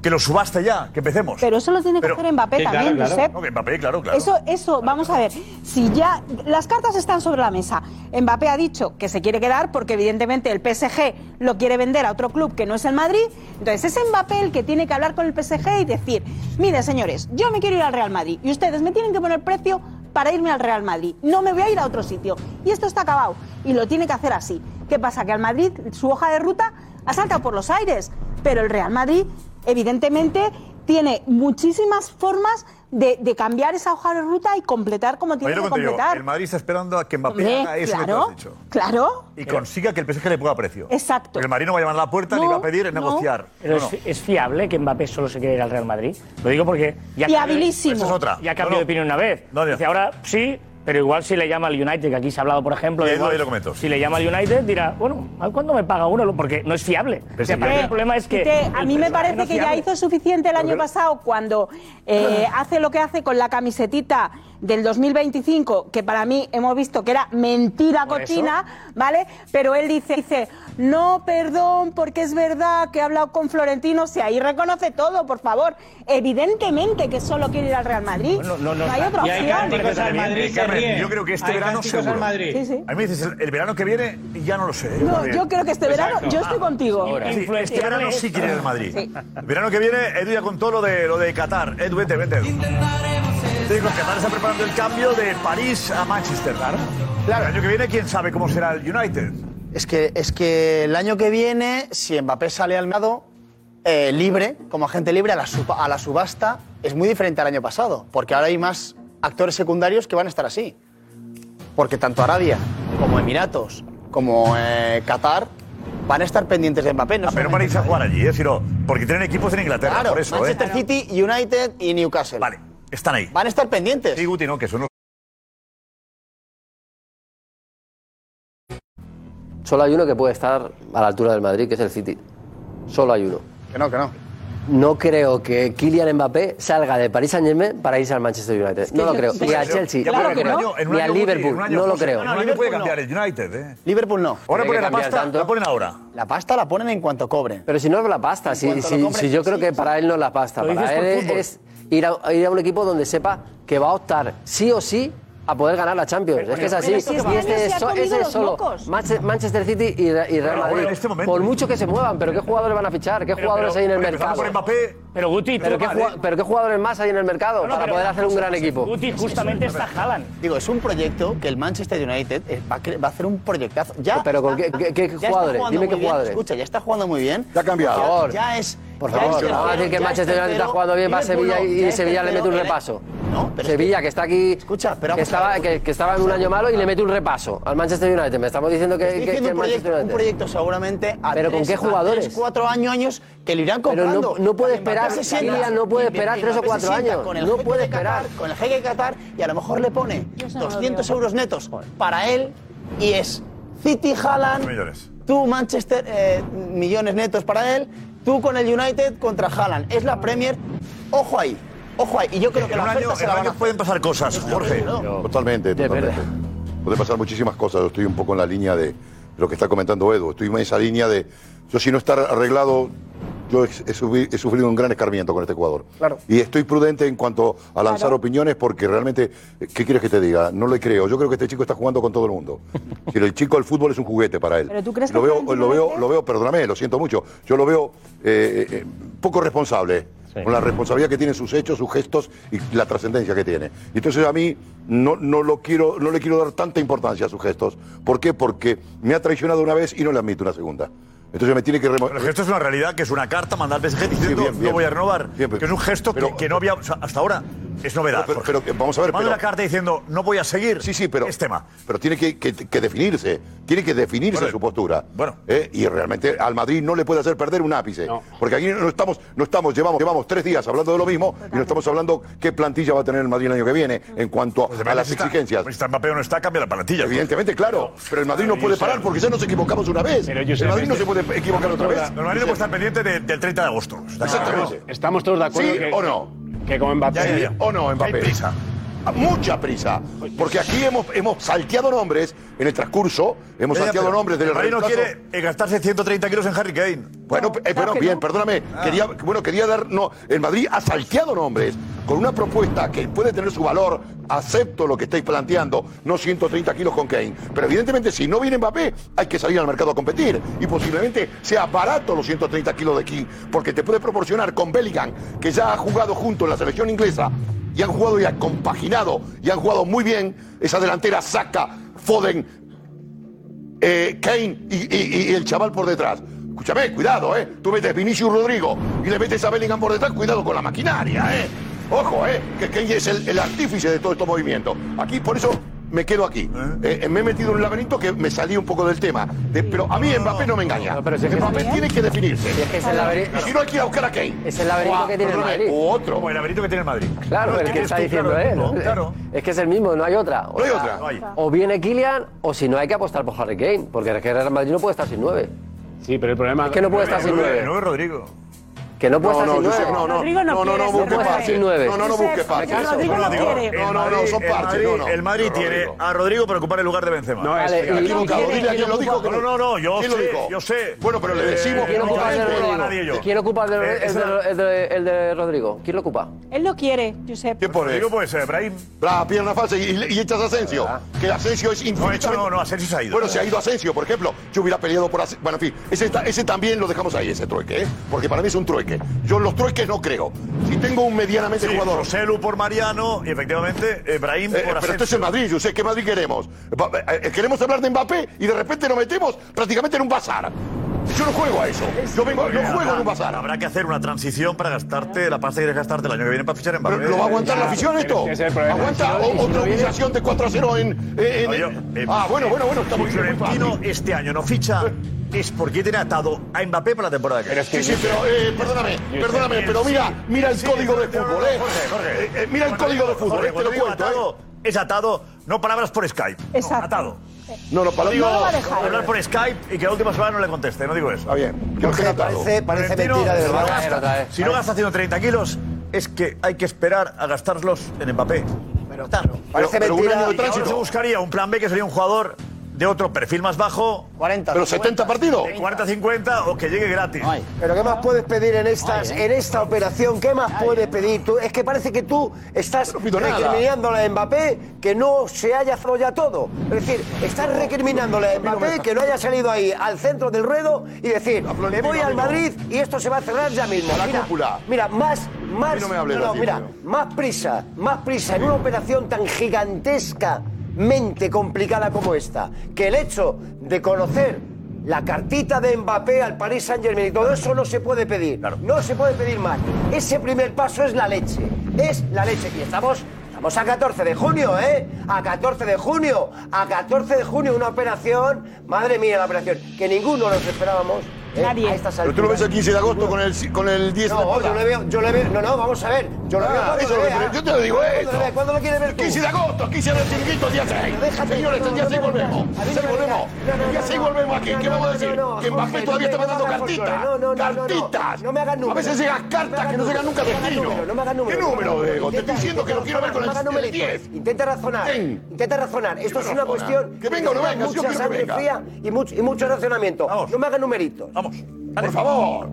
E: Que lo subaste ya, que empecemos.
R: Pero eso lo tiene que
E: Pero-
R: hacer Mbappé también, Josep.
E: No, que Mbappé, claro, claro.
R: Eso, eso, vamos a ver, si ya las cartas están sobre la mesa, Mbappé ha dicho que se quiere quedar porque evidentemente el PSG lo quiere vender a otro club que no es el Madrid, entonces es Mbappé el que tiene que hablar con el PSG y decir, mire señores, yo me quiero ir al Real Madrid y ustedes me tienen que poner precio para irme al Real Madrid, no me voy a ir a otro sitio. Y esto está acabado y lo tiene que hacer así. ¿Qué pasa? Que al Madrid su hoja de ruta ha saltado por los aires, pero el Real Madrid evidentemente tiene muchísimas formas de, de cambiar esa hoja de ruta y completar como tiene que completar.
E: el Madrid está esperando a que Mbappé
R: Hombre,
E: haga eso que tú
R: claro,
E: has dicho.
R: claro.
E: Y consiga que el PSG le ponga precio.
R: Exacto.
E: Porque el Madrid no va a llamar a la puerta ni
R: No,
E: va a pedir
R: no.
E: negociar.
S: Pero
E: No, no.
S: es, es fiable que Mbappé solo se quede ir al Real Madrid. Lo digo porque ya
R: Fiabilísimo.
S: cambió-
R: Esa es otra.
S: Ya cambió
E: No, no.
S: de opinión una vez. Dice ahora sí, pero igual si le llama al United, que aquí se ha hablado, por ejemplo, de
E: ahí lo-
S: igual,
E: lo comento.
S: si le llama al United dirá, bueno, ¿a cuándo me paga uno? Porque no es fiable. O sea, para el problema es que
R: a mí me parece
S: no
R: que ya hizo suficiente el año
S: Pero-
R: pasado cuando eh, hace lo que hace con la camisetita del 2025, que para mí hemos visto que era mentira cochina, ¿vale? Pero él dice, dice, no, perdón, porque es verdad que he hablado con Florentino, si ahí reconoce todo, por favor. Evidentemente que solo quiere ir al Real Madrid. no, hay otra
Q: Y hay
R: opción.
Q: cánticos al Madrid, se
E: Carmen,
Q: ríen.
E: yo creo que este
Q: Hay
E: verano seguro.
Q: al Madrid.
R: Sí, sí.
E: A mí me dices, el, el verano que viene, ya no lo sé. ¿eh?
R: No, yo creo que este verano,
E: Exacto.
R: yo estoy contigo.
E: Sí, este verano sí quiere ir al Madrid.
R: Sí.
E: El verano que viene, Edu ya contó lo de, lo de Qatar. Edu, vete, vete. Edu. Te digo, Qatar está preparando el cambio de París a Manchester. Claro. El año que viene, quién sabe cómo será el United.
O: Es que, es que el año que viene, si Mbappé sale al mercado eh, libre, como agente libre, a la, suba- a la subasta, es muy diferente al año pasado. Porque ahora hay más actores secundarios que van a estar así. Porque tanto Arabia, como Emiratos, como eh, Qatar, van a estar pendientes de Mbappé. No
E: Ah, pero para irse a jugar allí, ¿eh? Sino porque tienen equipos en Inglaterra,
O: Claro,
E: por eso, ¿eh?
O: Manchester City, United y Newcastle.
E: Vale, están ahí.
O: Van a estar pendientes.
E: Sí, Guti, no, que son los...
I: Solo hay uno que puede estar a la altura del Madrid, que es el City. Solo hay uno.
O: Que no, que no.
I: No creo que Kylian Mbappé salga de Paris Saint Germain para irse al Manchester United. No lo creo. Ni a Chelsea,
E: año- en un
I: ni a
E: año, Guti, en
I: Liverpool. No lo creo.
E: Un año puede cambiar el United, ¿eh?
O: Liverpool no.
E: Ahora ponen
I: que
E: la
I: cambiar
E: pasta,
I: tanto.
E: la ponen ahora.
O: La pasta la ponen en cuanto cobren.
I: Pero si no es la pasta, si, yo creo que para él no es la pasta.
O: Lo
I: Para él es ir a, ir a un equipo donde sepa que va a optar sí o sí a poder ganar la Champions.
O: Pero-
I: es que es así.
O: este
I: Y este es,
O: ha
I: so-
O: comido
I: ese es
O: los
I: solo Manchester City y, Re- y Real Madrid.
E: este momento.
I: por mucho que se muevan, pero ¿qué jugadores van a fichar? ¿Qué
S: Pero-
I: jugadores
S: pero-
I: hay en el mercado?
E: por Mbappé.
S: Pero Guti,
I: ¿Pero qué, pero qué jugadores más hay en el mercado
S: No, no,
I: para
S: pero
I: poder hacer un gran equipo?
S: Guti, justamente está Haaland.
O: Digo, es un proyecto que el Manchester United eh, va a, cre- va a hacer un proyectazo. Ya
I: Pero ¿con qué- jugadores? Dime qué jugadores.
O: Escucha, ya está jugando muy bien.
G: Ya ha cambiado.
O: Ya-
I: Por favor.
O: Ya es.
I: Por favor, no vamos a decir que el Manchester United está jugando bien, va a
O: Liverpool
I: Sevilla y Sevilla le mete un repaso.
O: No, pero es
I: Sevilla, que está aquí,
O: Escucha, pero
I: que, estaba,
O: ver.
I: que, que estaba en un año malo y le mete un repaso al Manchester United. Me estamos diciendo que,
O: Estoy diciendo un, proyecto, un proyecto seguramente a
I: ¿Pero con qué jugadores?
O: tres, cuatro años, años que lo irán
I: Pero no-
O: comprando.
I: no puede esperar,
O: se sienta
I: Kylian no puede esperar tres o cuatro años.
O: Con el
I: No puede
O: Qatar,
I: esperar.
O: Con el jeque de Qatar y a lo mejor le pone
R: eso no lo
O: 200
R: veo.
O: euros netos para él y es City, Haaland,
E: millones.
O: tú Manchester, eh, millones netos para él, tú con el United contra Haaland. Es la Premier. Ojo ahí, ojo ahí. Y yo creo que
E: En
O: la
E: un
O: oferta
E: año,
O: se
E: en
O: la
E: un
O: van a
E: año pueden pasar cosas, Jorge.
G: Totalmente, totalmente. Puede pasar muchísimas cosas. Yo estoy un poco en la línea de lo que está comentando Edu. Estoy en esa línea de. Yo, si no está arreglado, yo he, he subi- he sufrido un gran escarmiento con este jugador.
O: Claro.
G: Y estoy prudente en cuanto a lanzar opiniones porque realmente, ¿qué quieres que te diga? No le creo. Yo creo que este chico está jugando con todo el mundo. [laughs] Si el chico del fútbol es un juguete para él.
R: ¿Pero tú crees
G: lo
R: que
G: veo,
R: Florentino
G: lo veo, lo veo, perdóname, lo siento mucho. Yo lo veo eh, eh, poco responsable. Con la responsabilidad que tienen sus hechos, sus gestos y la trascendencia que tiene. Entonces a mí no, no, lo quiero, no le quiero dar tanta importancia a sus gestos. ¿Por qué? Porque me ha traicionado una vez y no le admito una segunda. Entonces me tiene que remo-
E: Pero esto es una realidad, que es una carta mandar al PSG diciendo
G: bien,
E: no voy a renovar.
G: Bien, pero-
E: que es un gesto que,
G: pero-
E: que no había. o sea, hasta ahora es novedad.
G: Pero- pero- pero, vamos a ver,
E: Manda una carta diciendo no voy a seguir.
G: Sí, sí, pero.
E: Es tema.
G: Pero tiene que, que- que definirse. Tiene que definirse
E: Bueno,
G: su postura.
E: bueno.
G: ¿Eh? Y realmente al Madrid no le puede hacer perder un ápice. Porque aquí no estamos, no estamos, llevamos, llevamos tres días hablando de lo mismo y no estamos hablando qué plantilla va a tener el Madrid el año que viene en cuanto
E: Pues
G: a las
E: está-
G: exigencias.
E: Si está Mbappé o no está, cambia la plantilla.
G: Evidentemente, claro. Pero el Madrid no puede parar porque ya nos equivocamos una vez.
B: Pero,
G: El Madrid no
B: es
G: se
B: que-
G: puede equivocar otra vez.
E: El Madrid no puede estar pendiente de- del 30 de agosto.
G: Exactamente.
B: Estamos todos de acuerdo
G: ¿Sí
B: que,
G: o no?
B: que con Mbappé...
E: Ya, ya, ya.
G: ¿O no,
E: Hay
G: Mbappé?
E: prisa.
G: Mucha prisa. Porque aquí hemos, hemos salteado nombres en el transcurso, hemos salteado
E: pero
G: nombres del
E: el Madrid no
G: reemplazo.
E: quiere eh, gastarse 130 kilos en Harry Kane.
G: Bueno, eh, bueno, bien, perdóname.
E: Ah.
G: Quería, bueno, quería dar. No, el Madrid ha salteado nombres con una propuesta que puede tener su valor. Acepto lo que estáis planteando, no 130 kilos con Kane. Pero evidentemente, si no viene Mbappé, hay que salir al mercado a competir. Y posiblemente sea barato los 130 kilos de King, porque te puede proporcionar con Bellingham, que ya ha jugado junto en la selección inglesa, y han jugado ya compaginado, y han jugado muy bien esa delantera, Saka, Foden, eh, Kane y, y- y el chaval por detrás. Escúchame, cuidado, ¿eh? Tú metes Vinicius Rodrigo y le metes a Bellingham por detrás, cuidado con la maquinaria, ¿eh? Ojo, ¿eh? Que Kane es el, el artífice de todo estos movimientos. Aquí, por eso me quedo aquí. Eh, me he metido en un laberinto que me salí un poco del tema. De- pero a mí Mbappé no me engaña.
I: pero si es que-
G: Mbappé tiene que definirse.
I: Si es que es el laberinto-
G: si no, hay que ir a buscar a Kane.
I: Es el laberinto
G: O a-
I: que tiene el Madrid.
G: O otro.
E: Como el laberinto que tiene el Madrid.
I: Claro,
E: No,
I: el
E: es
I: que está
E: tú,
I: diciendo
E: claro,
I: él.
E: ¿no? Claro.
I: Es que es el mismo, no hay otra. O
G: No hay
I: sea,
G: otra.
E: No hay.
I: O viene Kylian, o si no hay que apostar por Harry Kane, porque es que el Real Madrid no puede estar sin nueve.
B: Sí, pero el problema
I: Es que no puede estar sin nueve.
E: No es Rodrigo.
I: Que no puede
G: No, no,
I: nueve.
G: no, no,
F: Rodrigo no
G: no, no, no,
F: ser
G: busque
I: nueve.
G: No, no, no busque
F: Rodrigo no
G: No, no, no, son parches, no, no.
E: El Madrid
G: No,
E: tiene a Rodrigo para ocupar el lugar de Benzema.
B: No, es que-
G: equivocado, dile a
I: quién
G: lo dijo.
I: ocupa-
G: que
E: No, no, no, yo
G: ¿Quién lo
E: sé, yo sé.
G: Bueno, pero le decimos
I: ¿Quién ocupa el de
E: no lo
I: Rodrigo?
E: a nadie yo.
I: ¿Quién ocupa el de,
E: Eh,
I: el de- Rodrigo? ¿Quién lo ocupa?
R: Él lo quiere, Josep.
G: ¿Quién pone?
E: Rodrigo puede ser, Brahim.
G: Bra, pierna falsa y, echas a Asensio. Que Asensio es
E: No,
G: infinitamente...
E: no, no, Asensio se ha ido.
G: Bueno, se ha ido Asensio, por ejemplo. Yo hubiera peleado por Asensio. Bueno, en fin, ese también lo dejamos ahí, ese trueque, ¿eh? Porque para mí es un trueque. Yo en los trueques no creo. Si tengo un medianamente
E: Sí,
G: jugador...
E: Joselu por Mariano y efectivamente eh, Brahim
G: Eh,
E: por
G: pero esto es el Madrid, yo sé qué Madrid queremos. Va- eh, queremos hablar de Mbappé y de repente nos metemos prácticamente en un bazar. Yo no juego a eso. Yo vengo, no juego en un bazar.
E: Habrá que hacer una transición para gastarte la pasta que quieres gastarte el año que viene para fichar en Mbappé.
G: ¿Pero ¿Lo va a aguantar la afición esto? ¿Aguanta o- otra humillación de 4 a 0 en... en-
E: No, yo,
G: en-
E: eh,
G: ah, bueno, bueno, bueno, estamos
E: Si Florentino este año no ficha es porque tiene atado a Mbappé para la temporada que viene.
G: Sí, sí, pero eh, perdóname, perdóname, pero mira, mira el código de fútbol, ¿eh?
E: Jorge, Jorge.
G: Eh, eh, Mira el código
E: digo-
G: de fútbol, eh, te lo
E: digo
G: cuento, ¿eh?
E: atado, es atado, no palabras por Skype.
R: Exacto.
E: No, atado.
G: No, no, para
E: Digo,
R: No lo va a dejar.
E: hablar por Skype y que la última semana no le conteste, no digo eso.
G: Está bien. que lo tenga atado.
H: Parece, parece mentira de
E: si no
H: verdad.
E: gasta-
I: otra vez.
E: Si no gasta 130 kilos, es que hay que esperar a gastarlos en Mbappé.
T: Pero claro.
H: Parece
G: pero un
H: mentira.
G: año de
E: Y ahora se
G: tránsito.
E: buscaría un plan B que sería un jugador de otro perfil más bajo,
T: 40.
G: Pero 70 partidos.
E: de 40-50 o que llegue gratis.
H: Pero ¿qué más puedes pedir en estas, en esta operación? ¿Qué más puedes pedir? Tú, es que parece que tú estás
G: No
H: recriminándole a Mbappé que no se haya hecho ya todo. Es decir, estás recriminándole a Mbappé que no haya salido ahí al centro del ruedo y decir, me voy al Madrid y esto se va a cerrar ya mismo.
G: A la
H: Mira,
G: cúpula.
H: mira, más, más,
G: no
H: mira, más prisa, más prisa en una operación tan gigantescamente complicada como esta, que el hecho de conocer la cartita de Mbappé al Paris Saint Germain y todo eso no se puede pedir. No se puede pedir más. Ese primer paso es la leche. Es la leche. Y estamos, estamos a 14 de junio, ¿eh? A 14 de junio. A 14 de junio una operación. Madre mía, la operación. Que ninguno nos esperábamos. ¿Eh?
R: Nadie.
H: A estas
G: Pero tú lo ves el 15 de agosto con el, con el 10 de
H: No,
G: Puebla.
H: yo le veo, yo le veo. No, no, vamos a ver. Yo lo
G: Ah,
H: veo
G: eso lo
H: vea.
G: yo te lo digo
H: ¿Cuándo
G: esto.
H: le vea? ¿Cuándo lo quieres ver
G: El
H: tú?
G: 15 de agosto, 15 de chiringuito, día 6.
H: Déjate,
G: Señores, el día
H: no,
G: 6
H: no, no,
G: volvemos. El 6
H: no,
G: volvemos.
H: no, no,
G: El día
H: no,
G: 6
H: no,
G: volvemos aquí. ¿Qué vamos a decir? Que Mbappé todavía está mandando cartitas.
H: No, no, no, no, no.
G: Cartitas.
H: No me hagas
G: A
H: números.
G: veces llegan
H: No me
G: cartas que no llegan nunca a destino.
H: No me hagas
G: ¿Qué
H: números.
G: número, Diego? Te estoy diciendo que lo quiero ver con el- el
H: numeritos.
G: 10.
H: Intenta razonar. Intenta razonar. Esto es una cuestión.
G: Que venga o no
H: de
G: venga,
H: Mucha sangre fría y mucho, y mucho razonamiento. No me hagas numeritos.
E: Vamos.
G: Por favor.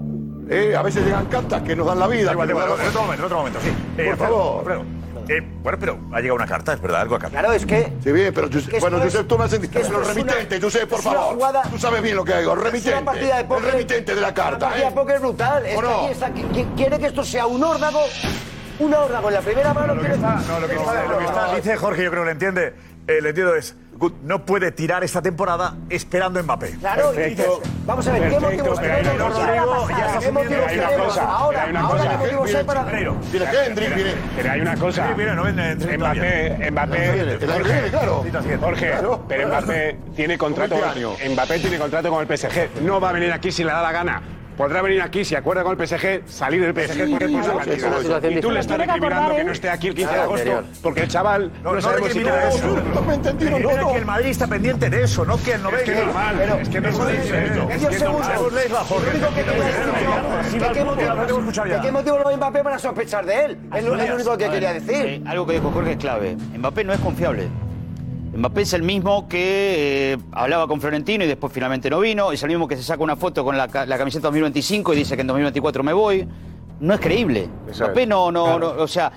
G: Eh, a veces llegan cartas que nos dan la vida.
E: Igual, igual, en otro momento, en otro momento, sí. Eh,
G: Por
E: Alfredo,
G: favor.
E: Alfredo, eh, bueno, pero ha llegado una carta, es verdad, algo acá.
H: Claro, es que.
G: Sí, bien, pero Josep, bueno, Josep, tú me has
H: que
G: entendido.
H: esto
G: Pero
H: es una-
G: remitente, Josep, por
H: una
G: favor.
H: jugada-
G: Tú sabes bien lo que hago.
H: Es una
G: Remitente.
H: partida de póker.
G: El remitente de la
H: Una
G: carta,
H: partida
G: ¿eh?
H: de póker brutal. Es
G: ¿O
H: que
G: no?
H: está- quiere que esto sea un órdago. Un órdago en la primera mano.
E: Lo que
H: quiere-
E: está, no, lo que está, lo que está- dice Jorge, yo creo que lo entiende. Eh, le entiendo es, no puede tirar esta temporada esperando a Mbappé.
H: Claro, y dices, vamos a ver, ¿qué motivos
B: pero hay una
H: tenemos?
B: cosa-
H: ¿Qué motivos tenemos?
B: hay una cosa,
H: Ahora,
B: hay una
H: ahora,
B: cosa.
H: ¿qué motivos hay para...?
G: Hendrik, viene.
B: Pero hay una cosa.
E: Mira, no ven, Hendrik
B: Mbappé, Mbappé,
G: viene, claro.
B: Jorge,
G: Claro.
B: pero Mbappé tiene contrato. Mbappé tiene contrato con el PSG. No va a venir aquí si le da la gana. Podrá venir aquí, si acuerda con el PSG, salir del PSG por
H: sí,
B: esa
H: sí,
B: cantidad.
H: es
B: Y tú le estás
H: que
B: recriminando que no esté aquí el 15 de
H: Ah,
B: agosto,
H: anterior.
B: porque el chaval no,
E: No, no
B: sabemos si tiene
E: eso.
B: No me he entendido,
E: Recrimina
B: no, no.
E: que el Madrid está pendiente de eso, no que él no
B: Es que es normal,
E: Pero-
B: es que no.
E: Es que es normal.
H: Lo único que quería decir yo,
E: Sí,
H: ¿de qué motivo-
E: lo.
H: ¿De no Mbappé para sospechar de él? Es lo, es único que quería decir.
O: eh, algo que dijo Jorge es clave. Mbappé no es confiable. Mbappé es el mismo que eh, hablaba con Florentino y después finalmente no vino. Es el mismo que se saca una foto con la, ca- la camiseta 2025 y dice que en 2024 me voy. No es creíble. Mbappé no, no, no, o sea,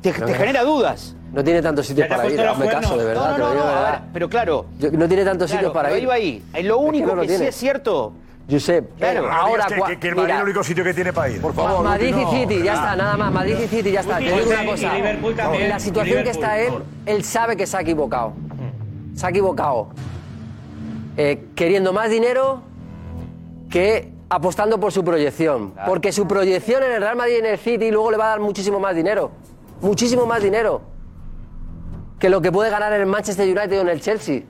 O: te, te genera dudas.
I: No tiene tantos sitios para ir, hazme caso, de verdad.
O: No, no,
I: digo
O: no, ver, pero claro.
I: Yo- no tiene tantos
O: Claro,
I: sitios para
O: pero
I: ir.
O: iba ahí. Lo
I: Es que
O: único
I: no lo
O: que, sí es cierto.
I: Josep,
O: Claro,
I: ahora
E: que,
I: cua-
E: que, que el Madrid
I: mira,
E: es el único sitio que tiene para ir.
I: Ma- Madrid y City, ya está, nada más. Madrid y City, ya está. Te digo una cosa. En la situación que está él, él sabe que se ha equivocado. Se ha equivocado. Eh, queriendo más dinero que apostando por su proyección. Porque su proyección en el Real Madrid y en el City luego le va a dar muchísimo más dinero. Muchísimo más dinero. Que lo que puede ganar en el Manchester United o en el Chelsea.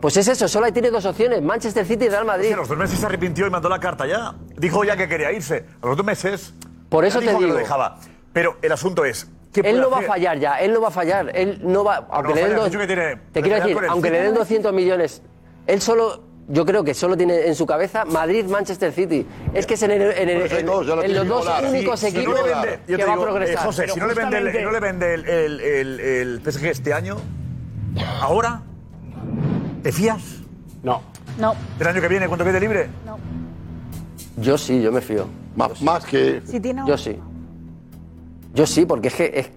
I: Pues es eso, solo ahí tiene dos opciones, Manchester City y Real Madrid.
E: Sí, a los dos meses se arrepintió y mandó la carta ya. Dijo ya que quería irse. A los dos meses.
I: Por eso
E: ya
I: te
E: dijo que
I: digo.
E: lo dejaba. Pero el asunto es. ¿Qué
I: Él no va a fallar ya, él no va a fallar, él no va, aunque
E: no
I: le den
E: falla,
I: dos,
E: has dicho que tiene-
I: te quiero
E: puede
I: decir, aunque le den
E: City.
I: 200 millones, él solo, yo creo que solo tiene en su cabeza Madrid, Manchester City. Es que es en, el- en el- en-
G: lo
I: los dos
G: volar.
I: únicos
E: si no
I: equipos
E: vende-
I: que va
E: digo,
I: a progresar.
E: eh, José, si no le vende, el, no le vende el, el, el- el PSG este año, ¿ahora? ¿Te fías?
B: No.
R: No.
E: ¿El año que viene cuando quede libre?
I: Yo sí, yo me fío.
G: Más, más que.
R: Si tiene
I: Yo sí. Yo sí, porque es que, es,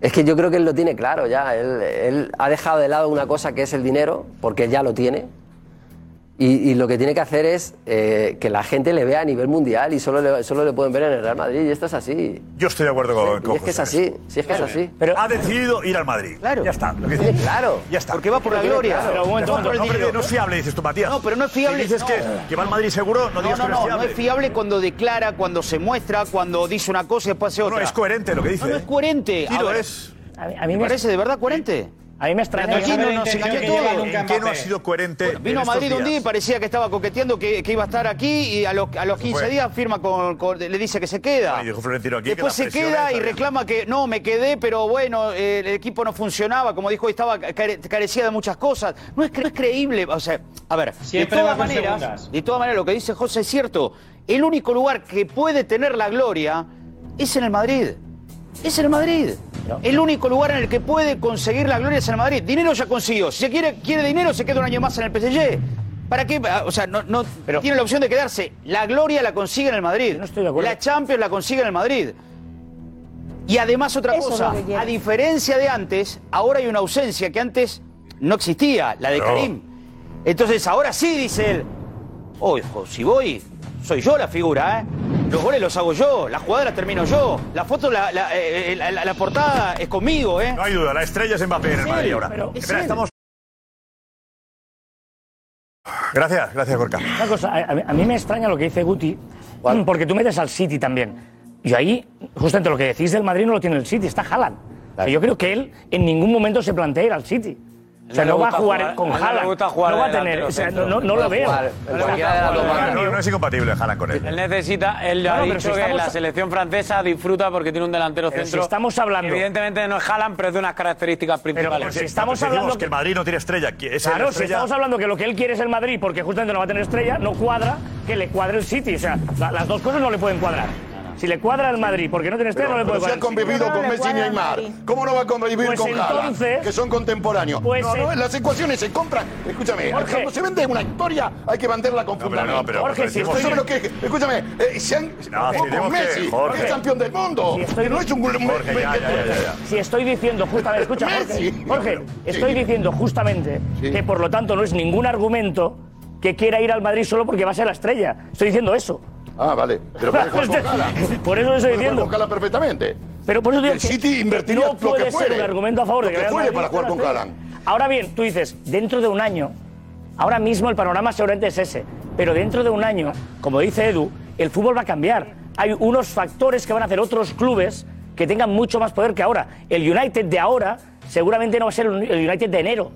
I: es que yo creo que él lo tiene claro ya. Él, él ha dejado de lado una cosa que es el dinero, porque ya lo tiene. Y, y lo que tiene que hacer es eh, que la gente le vea a nivel mundial y solo le, solo le pueden ver en el Real Madrid. Y esto es así.
E: Yo estoy de acuerdo con,
I: Y
E: con
I: es que es así. Sí, es que es así.
E: Pero ha decidido ir al Madrid.
O: Claro.
E: Ya está. Lo que dice.
I: claro.
E: Ya está.
O: Porque va por la gloria.
E: Pero un momento. No, pero
O: dinero.
E: no es fiable, dices tú, Matías.
O: No, pero no es fiable.
E: Si dices
O: no.
E: que, que va al Madrid seguro, no,
O: No,
E: digas
O: no,
E: que no,
O: no,
E: es
O: no
E: fiable.
O: es fiable cuando declara, cuando se muestra, cuando dice una cosa y después hace
E: No,
O: otra.
E: no, es coherente lo que dice.
O: No, no es coherente.
E: Sí, lo es.
S: A mí, a mí
O: ¿Me
S: me,
O: parece de verdad coherente?
S: A mí me extraña.
O: Aquí no
Q: la
O: nos
Q: intención
O: engañó
Q: que lleva
O: todo.
Q: nunca
E: ¿En qué no ha sido coherente? en
O: Vino a Madrid un día y parecía que estaba coqueteando que, que iba a estar aquí y a los, a los 15
E: fue.
O: días firma con, con- le dice que se queda.
E: Y dijo Florentino aquí que
O: Después se queda y reclama que no, me quedé, pero bueno, eh, el equipo no funcionaba, como dijo, estaba care- carecía de muchas cosas. No es, cre- no es creíble, o sea, a ver,
Q: Siempre
O: de todas maneras,
Q: segundas.
O: de todas maneras lo que dice José es cierto. El único lugar que puede tener la gloria es en el Madrid. Es en el Madrid. El único lugar en el que puede conseguir la gloria es en el Madrid. Dinero ya consiguió. Si se quiere, quiere dinero, se queda un año más en el PSG. ¿Para qué? Ah, O sea, no, no tiene la opción de quedarse. La gloria la consigue en el Madrid.
S: no estoy de acuerdo.
O: La Champions la consigue en el Madrid. Y además otra
R: Eso
O: cosa, a diferencia de antes, ahora hay una ausencia que antes no existía, la de. Karim. Entonces ahora sí, dice él, ojo, si voy, soy yo la figura, ¿eh? Los goles los hago yo, la jugada la termino yo, la foto, la, la, eh, la- la- la portada es conmigo, ¿eh?
E: No hay duda, la estrella es Mbappé en el
O: Es
E: Madrid
O: él,
E: ahora.
O: pero es
E: Espera,
O: él.
E: estamos. Gracias, gracias, Gorka.
S: Una cosa, a, a mí- a mí me extraña lo que dice Guti, [clears throat] porque tú metes al City también. Y ahí, justamente lo que decís del Madrid no lo tiene el City, está Haaland. Yo creo que él en ningún momento se plantea ir al City. O sea, no va a jugar con Haaland. no va a tener, o sea, no, lo veo.
E: No, no es incompatible Haaland con él.
L: Él necesita, él ha dicho
S: si
L: que la selección francesa disfruta porque tiene un delantero centro.
S: estamos hablando-
L: Evidentemente no es Haaland, pero es de unas características principales.
S: Pero si estamos hablando
E: que el Madrid no tiene estrella.
S: Claro, si estamos hablando que lo que él quiere es el Madrid, porque justamente no va a tener estrella, no cuadra que le cuadre el City. O sea, la- las dos cosas no le pueden cuadrar. Si le cuadra el Madrid porque no tiene estrella,
G: Pero,
S: no le puede
G: si ha
S: cuadrar. el City.
G: convivido
R: No,
G: con Messi y
R: al
G: Neymar,
R: Madrid.
G: ¿cómo no va a convivir
S: Pues
G: con Haaland?
S: entonces-
G: Que son contemporáneos.
S: Pues
G: no, las ecuaciones se compran. Escúchame,
S: Jorge.
G: cuando se vende una historia hay que venderla con
E: No, pero
G: fundamento.
E: no, pero-
S: Jorge, si estoy-
G: ¿Sabes lo que Escúchame, eh, se han
E: si
G: con Messi, que es campeón del mundo.
S: Si estoy-
G: no es un...
E: Jorge, ya, ya, ya, ya.
S: Si estoy diciendo justamente, [laughs] escucha, Jorge,
G: Messi.
S: Jorge, estoy diciendo justamente
G: Sí.
S: que por lo tanto no es ningún argumento que quiera ir al Madrid solo porque va a ser la estrella. Estoy diciendo eso.
G: Ah, vale. Pero puede [laughs] Haaland.
S: Por eso estoy
G: Puede
S: diciendo.
G: Haaland perfectamente.
S: Pero por eso digo
G: El
S: que
G: City invertiría
S: no
G: lo que
S: puede
G: fuere.
S: ser un argumento a favor de que
G: que fuere
S: Madrid
G: para jugar con. Haaland.
S: Ahora bien, tú dices, dentro de un año, ahora mismo el panorama seguramente es ese, pero dentro de un año, como dice Edu, el fútbol va a cambiar. Hay unos factores que van a hacer otros clubes que tengan mucho más poder que ahora. El United de ahora seguramente no va a ser el United de enero.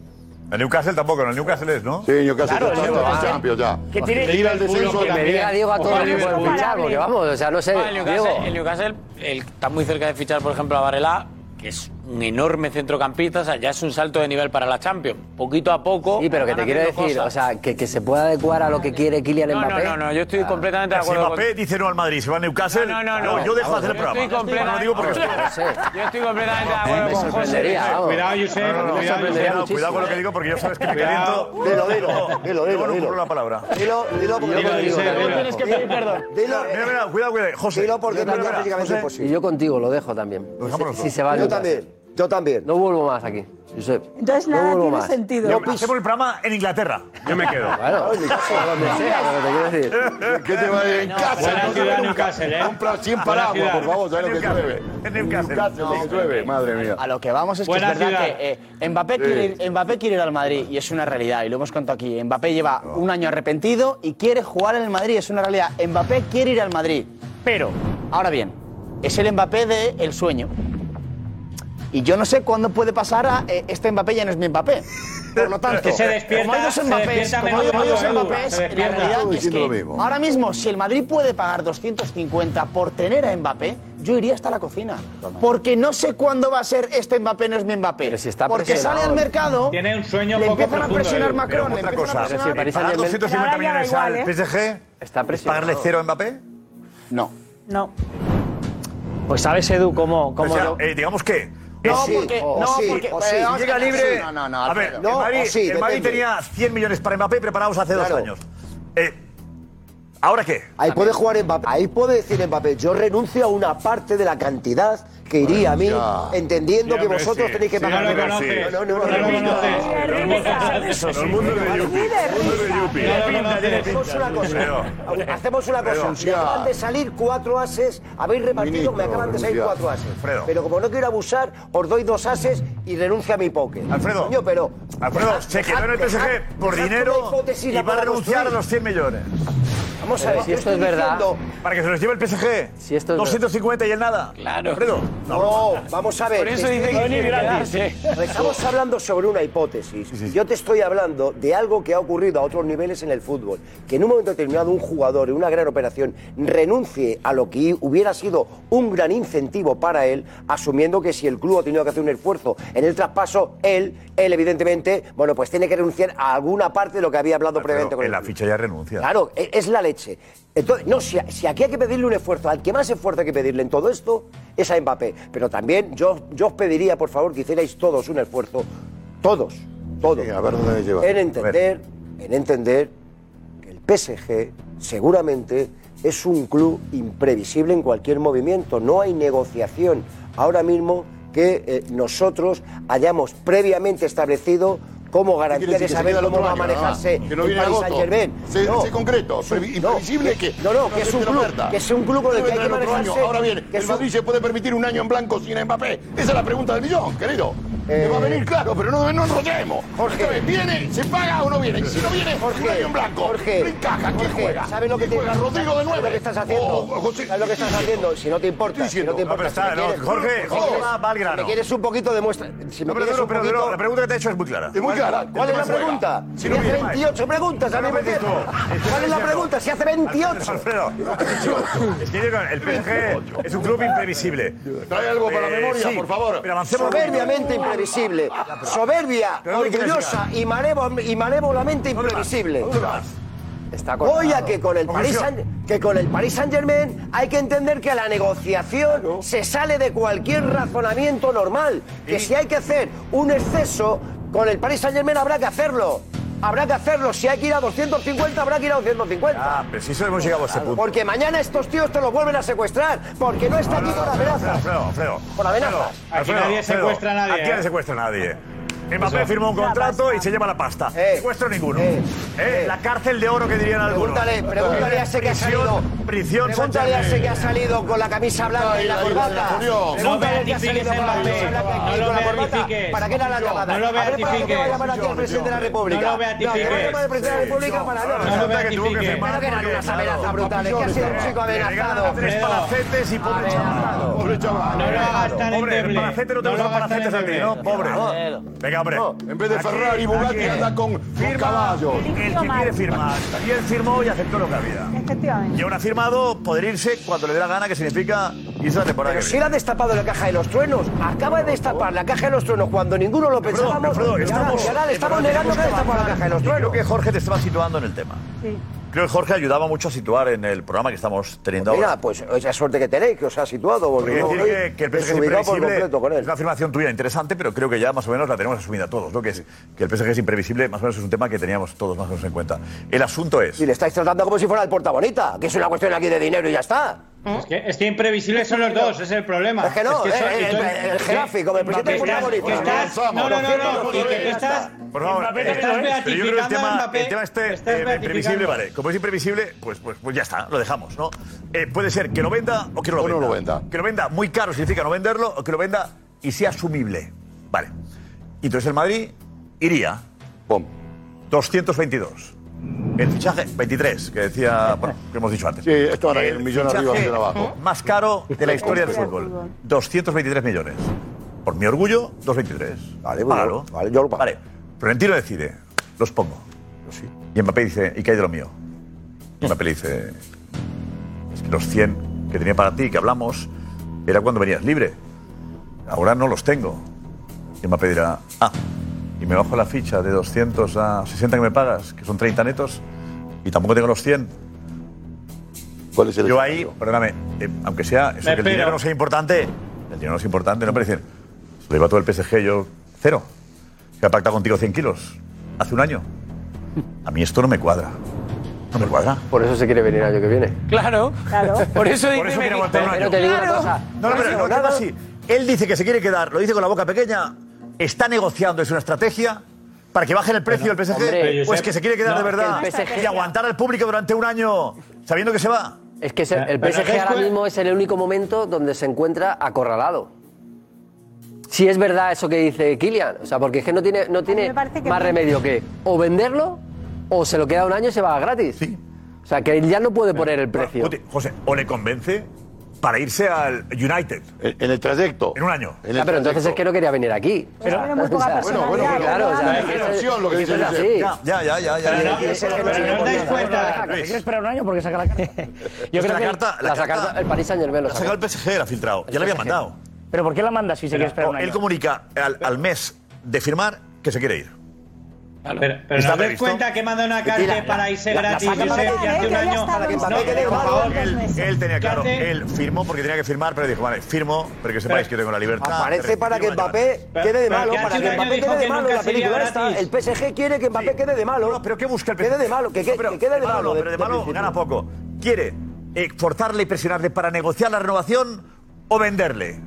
E: El Newcastle tampoco, en el Newcastle es, ¿no?
G: Sí, Newcastle
E: claro,
G: está,
E: está,
G: Champions ya.
E: Que tiene
G: que ir al descenso
I: que me diga Diego a todo el equipo de fichar, porque vamos, o sea, no sé.
L: El Newcastle, el Newcastle el, está muy cerca de fichar, por ejemplo, a Varela, que es un enorme centrocampista, o sea, ya es un salto de nivel para la Champions. Poquito a poco.
I: Sí, pero que te quiero decir,
L: cosas.
I: o sea, que, que, se pueda adecuar a lo que quiere Kylian
L: no,
I: Mbappé.
L: No, no, no, yo estoy ah. completamente de acuerdo.
E: Si Mbappé con... dice no al Madrid, se va a Newcastle.
L: No, no, no. no
E: yo dejo de hacer el programa.
L: Estoy completamente...
E: No lo digo porque.
L: Yo estoy completamente de acuerdo con José.
Q: Cuidado, Josep. Cuidado,
E: cuidado con lo que digo porque yo sabes que me caliento.
H: Dilo, dilo, dilo, dilo. Dilo,
E: una palabra.
H: Dilo, dilo porque
Q: dilo, dilo,
H: dilo.
E: mira, mira, cuidado, cuidado, José.
H: Dilo porque también
E: prácticamente
H: es imposible.
I: Y yo contigo lo dejo también. Si se va
H: Yo también. Yo también.
I: No vuelvo más aquí, Josep.
R: Entonces nada tiene
I: más.
R: sentido.
E: Yo, hacemos el programa en Inglaterra. Yo me quedo.
I: Bueno, en mi casa, donde sea, te quiero decir.
G: ¿Qué te va a ir en casa?
Q: Buena ciudad, Newcastle, ¿eh?
G: Compra paraguas, por favor, ¿sabes lo que llueve?
E: En Newcastle.
G: Newcastle, llueve, eh, madre mía.
T: A lo que vamos es que es verdad que eh, Mbappé quiere ir al Madrid y es una realidad, y lo hemos contado aquí. Mbappé lleva un año arrepentido y quiere jugar en el Madrid, es una realidad. Mbappé quiere ir al Madrid, pero, ahora bien, es el Mbappé del sueño y yo no sé cuándo puede pasar a eh, este Mbappé ya no es mi Mbappé. Por lo tanto,
Q: que [laughs] se despierta,
T: como hay dos Mbappés, como hay, dos Mbappés, la realidad es que ahora mismo, si el Madrid puede pagar 250 por tener a Mbappé, yo iría hasta la cocina. Porque no sé cuándo va a ser este Mbappé no es mi Mbappé.
I: Pero si está
T: porque sale al mercado,
Q: tiene un sueño
T: le empiezan a presionar
Q: eh,
T: Macron, le empiezan
E: cosa,
I: a
T: presionar...
I: Pero
E: si
I: pagar
E: 250 millones
F: igual,
E: al PSG, ¿eh?
I: está
E: ¿pagarle cero a Mbappé?
T: No.
R: No.
S: Pues sabes, Edu, cómo... cómo o
E: sea,
S: lo...
E: eh, digamos que
T: no, porque.
H: O
T: no, porque.
E: Llega libre.
T: No, no, no.
E: A ver,
H: no,
E: el Madrid, tenía 100 millones para Mbappé preparados hace dos años. Eh, ¿Ahora qué?
H: Ahí puede jugar Mbappé. Ahí puede decir Mbappé, yo renuncio a una parte de la cantidad que iría a mí, entendiendo que vosotros tenéis que pagar. No, no, no,
Q: no.
G: El mundo.
H: Hacemos una cosa. Hacemos una cosa. Me acaban de salir cuatro ases. Habéis repartido, me acaban de salir cuatro ases. Pero como no quiero abusar, os doy dos ases y renuncio a mi poke.
E: Alfredo.
H: Coño, pero.
E: Alfredo, se quedó en el PSG por dinero y va a renunciar a los 100 millones.
H: Vamos a ver,
I: si esto es verdad.
E: Para que se los lleve el PSG.
I: Si esto
E: 250 y el nada.
L: Claro.
H: No, vamos a ver.
L: Por eso
H: dicen
L: que gratis. ¿eh?
H: Estamos hablando sobre una hipótesis. Yo te estoy hablando de algo que ha ocurrido a otros niveles en el fútbol. Que en un momento determinado un jugador en una gran operación renuncie a lo que hubiera sido un gran incentivo para él, asumiendo que si el club ha tenido que hacer un esfuerzo en el traspaso, él, él evidentemente, bueno, pues tiene que renunciar a alguna parte de lo que había hablado previamente con el.
E: La ficha ya renuncia.
H: Claro, e-, es la ley entonces, no, si, aquí hay que pedirle un esfuerzo, al que más esfuerzo hay que pedirle en todo esto es a Mbappé. Pero también yo, yo os pediría, por favor, que hicierais todos un esfuerzo, todos, todos, en entender, en entender que el PSG seguramente es un club imprevisible en cualquier movimiento. No hay negociación ahora mismo que eh, nosotros hayamos previamente establecido cómo garantía de saber cómo va a manejarse
G: que no
H: el Paris Saint Germain.
G: Se, no. concreto, imprevisible que
H: no, no, que es un club, que es un club con el que hay que manejarse.
G: Ahora bien, el Madrid se puede permitir un año en blanco sin Mbappé. Esa es la pregunta del millón, querido.
H: Eh...
G: va a venir, claro, pero no, no enrollemos.
H: Jorge.
G: ¿Viene, se paga o no viene? Y si no viene,
H: Jorge.
G: un avión blanco.
H: Jorge.
G: ¿Quién encaja? ¿Quién
H: Jorge.
G: juega?
H: ¿Sabes lo que te
G: juega? Rodrigo de nueve.
H: ¿Sabes lo que estás haciendo?
G: Oh, oh, oh José...
H: ¿Sabes lo que estás haciendo? Si no te importa. Si no te importa.
E: Está,
H: si quieres...
E: Jorge, Jorge, va al grano.
H: Si me quieres un poquito, demuestra. Si me
E: no, pero, pero,
H: poquito...
E: pero, la pregunta que te he hecho es muy clara.
G: Es muy clara.
H: ¿Cuál es la pregunta?
E: Si no
H: hace 28 preguntas al mismo tiempo. ¿Cuál es la pregunta? Si hace 28.
E: Alfredo, [laughs] el PSG es un club imprevisible.
G: Trae algo para la
E: eh,
G: memoria, por favor.
E: Pero avancemos.
H: Soberbiamente imprevisible
E: imprevisible. Ah, soberbia,
H: orgullosa y, y malévolamente imprevisible. Voy a que con el Paris Saint, que con el Paris Saint Germain hay que entender que la negociación se sale de cualquier razonamiento normal. Que si hay que hacer un exceso con el Paris Saint Germain habrá que hacerlo habrá que hacerlo. Si hay que ir a 250, habrá que ir a 250.
E: Ah, preciso hemos llegado a ese punto.
H: Porque mañana estos tíos te los vuelven a secuestrar. Porque no está aquí por amenazas.
E: Alfredo, Alfredo.
H: Por amenazas.
Q: Aquí nadie secuestra a nadie.
E: Aquí nadie ¿eh? secuestra a nadie. Mbappé pues Eso. firma un contrato y se lleva la pasta.
H: Eh.
E: Secuestro ninguno.
H: Eh,
E: eh.
H: Eh.
E: La cárcel de oro que dirían algunos.
H: Pregúntale, a ese que ha salido.
E: Prisión
H: pregúntale a ese que ha salido con la camisa blanca y la corbata. Pregúntale al que ha salido con la camisa blanca y la corbata. ¿Para qué era la llamada?
Q: No lo beatifiques.
H: No lo beatifiques. presidente de la República.
Q: No lo beatifiques.
H: No, llamar al presidente de la República para
E: no.
H: No
Q: lo beatifiques.
H: No que eran unas amenazas brutales. Que ha sido un
E: chico
H: amenazado.
E: Tres palacetes y pobre chaval.
Q: No lo hagas tan endeble.
E: Pobre, palacete no te gusta palacetes a ti, ¿no? Pobre
G: en vez de Ferrari, Bugatti,
E: aquí.
G: anda con, con
E: Firma
G: caballos.
E: El que quiere firmar. Y él firmó y aceptó lo que había.
R: Efectivamente.
E: Y ha firmado poder irse cuando le dé la gana, que significa irse la temporada
H: Pero
E: que
H: si él ha destapado la caja de los truenos, acaba de destapar la caja de los truenos cuando ninguno lo pensábamos. Y ahora-
E: estamos-
H: y ahora le estamos negando que ha destapado la caja de los
E: Y Creo
H: truenos.
E: que Jorge te estaba situando en el tema.
R: Sí.
E: Creo que Jorge ayudaba mucho a situar en el programa que estamos teniendo
H: Mira,
E: ahora.
H: pues esa suerte que tenéis, que os ha situado. Porque
E: decir
H: estoy
E: que, que el PSG es imprevisible
H: con
E: es
H: él.
E: una afirmación tuya interesante, pero creo que ya más o menos la tenemos asumida todos, ¿no? Que, es, que el PSG es imprevisible, más o menos es un tema que teníamos todos más o menos en cuenta. El asunto es...
H: Y le estáis tratando como si fuera el porta bonita, que es una cuestión aquí de dinero y ya está.
Q: Es que, es que imprevisibles son los dos, es el problema.
H: Es que no,
Q: son-
H: eh, eh, el- como el presidente
Q: que
H: de
Q: estás-
H: Porta
Q: que estás- No, no, no, que tú estás.
E: Por favor, eh,
Q: estás
E: pero yo creo que el tema,
Q: Mbappé,
E: el tema este eh, imprevisible, vale. Como es imprevisible, pues, pues, pues ya está, lo dejamos, ¿no? Eh, puede ser que lo venda o que no lo
G: O
E: venda.
G: no lo venda.
E: Que lo venda muy caro significa no venderlo, o que lo venda y sea asumible. Vale. Y entonces el Madrid iría.
G: Pum.
E: 222. El fichaje, 23, que decía, bueno, que hemos dicho antes.
G: Sí, esto ahora
E: el
G: el millón arriba, millón abajo.
E: Más caro de la historia del fútbol. 223 millones. Por mi orgullo, 223. Vale,
H: bueno,
E: vale, yo lo pago. Vale, Florentino decide, los pongo. Y Mbappé dice, ¿y qué hay de lo mío? Y Mbappé le dice, es que los 100 que tenía para ti, que hablamos, era cuando venías libre. Ahora no los tengo. Y Mbappé dirá, ah, y me bajo la ficha de 200 a 60 que me pagas, que son 30 netos, y tampoco tengo los 100.
G: ¿Cuál es el
E: Yo ahí, perdóname, eh, aunque sea, eso, que el dinero no sea importante, el dinero no es importante, no me dicen, se lo iba todo el PSG, yo cero. Que ha pactado contigo 100 kilos hace un año. A mí esto no me cuadra. No me cuadra.
I: Por eso se quiere venir el año que viene.
L: Claro.
I: Claro.
L: Por eso
E: Por eso quiere aguantar un año.
I: Pero te digo una cosa.
E: No, no, pero no, no, así. Él dice que se quiere quedar, lo dice con la boca pequeña, está negociando, es una estrategia para que bajen el precio del PSG,
I: hombre,
E: pues que se quiere quedar
I: no,
E: de verdad
I: que el PSG
E: y aguantar al público durante un año sabiendo que se va.
I: Es que se- el PSG ahora mismo es el único momento donde se encuentra acorralado. Si es verdad eso que dice Kylian, o sea, porque es que no tiene, no tiene más remedio que o venderlo o se lo queda un año y se va gratis. O sea, que él ya no puede poner el precio.
E: José, o le convence para irse al United.
G: En el trayecto.
E: En un año.
I: Ah, pero entonces es que no quería venir aquí.
R: Pero muy poca
I: bueno, bueno, claro, o sea,
R: ¿verdad?
I: es que
G: Es
I: eso-
G: opción lo que dice
I: así.
E: Ya, ya, ya, ya.
I: Pero
E: ya.
I: no-
E: Y ese-
I: pero
E: ese-
I: no os dais
E: ese-
I: cuenta.
E: Luis.
S: ¿Se quiere esperar un año porque saca la carta?
I: Yo
E: Es
I: creo
E: que la carta,
I: saca el Paris Saint Germain lo
E: La ha sacado el PSG, la ha filtrado. Ya la había mandado.
S: ¿Pero por qué la manda si se quiere esperar un año?
E: Él comunica al, al mes de firmar que se quiere ir.
Q: Pero, pero
E: Está
Q: no te das
E: previsto.
Q: cuenta que manda una
E: la-
Q: carta para irse
E: la- la
Q: gratis, Josep,
E: para
Q: que hace un año.
H: Para que Mbappé
Q: No,
H: quede
Q: por
H: malo.
Q: favor.
E: Él, él tenía
Q: ¿Qué
E: claro, él firmó porque tenía que firmar, pero dijo, vale, firmo, pero que sepáis que tengo la libertad.
H: Aparece para que Mbappé quede de malo, para que Mbappé quede de malo en la película esta. El PSG quiere que Mbappé quede de malo.
E: pero ¿qué busca el
H: Quede de malo, que, que- que quede de malo.
E: no, pero de malo gana poco. ¿Quiere forzarle y presionarle para negociar la renovación o venderle?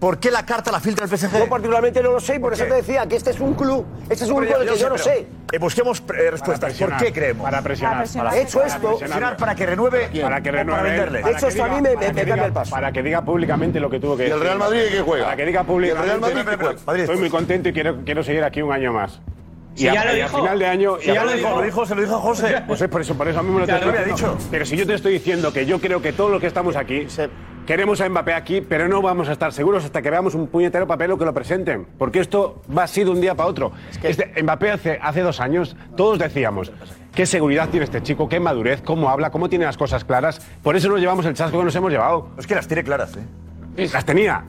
E: ¿Por qué la carta la filtra el PSG?
H: Yo particularmente no lo sé y por
E: ¿Por
H: eso
E: qué?
H: te decía que este es un club, este es un club del que yo no sé.
E: eh, busquemos eh, respuestas. ¿Por qué creemos?
B: para presionar. Para presionar.
H: He hecho esto.
E: Presionar para que renueve
B: Para que
E: o para
B: renueve.
E: venderle.
B: para
H: Hecho esto a mí me-
B: para
H: me
B: que
H: cambia
B: diga-
H: el paso.
B: Para que diga públicamente lo que tuvo que
G: ¿Y el
B: decir.
G: Real Madrid que juega?
B: Para que diga
G: ¿Y el
B: públicamente.
G: Real Madrid que juega?
E: Madrid,
B: Estoy muy contento y quiero, quiero seguir aquí un año más.
Q: Si ya lo
B: y
Q: dijo.
B: a final de año.
Q: Si
B: y a
Q: ya lo dijo.
E: Lo dijo, se lo dijo a José.
B: Pues es por eso, por eso a mí me lo estoy
Q: lo
E: había dicho.
B: Pero si yo te estoy diciendo que yo creo que todos los que estamos aquí queremos a Mbappé aquí, pero no vamos a estar seguros hasta que veamos un puñetero papel o que lo presenten. Porque esto va así de un día para otro. Este, Mbappé hace, hace dos años, todos decíamos. ¿Qué seguridad tiene este chico? ¿Qué madurez? ¿Cómo habla? ¿Cómo tiene las cosas claras? Por eso nos llevamos el chasco que nos hemos llevado.
E: Es que las tiene claras, ¿eh?
B: Las tenía.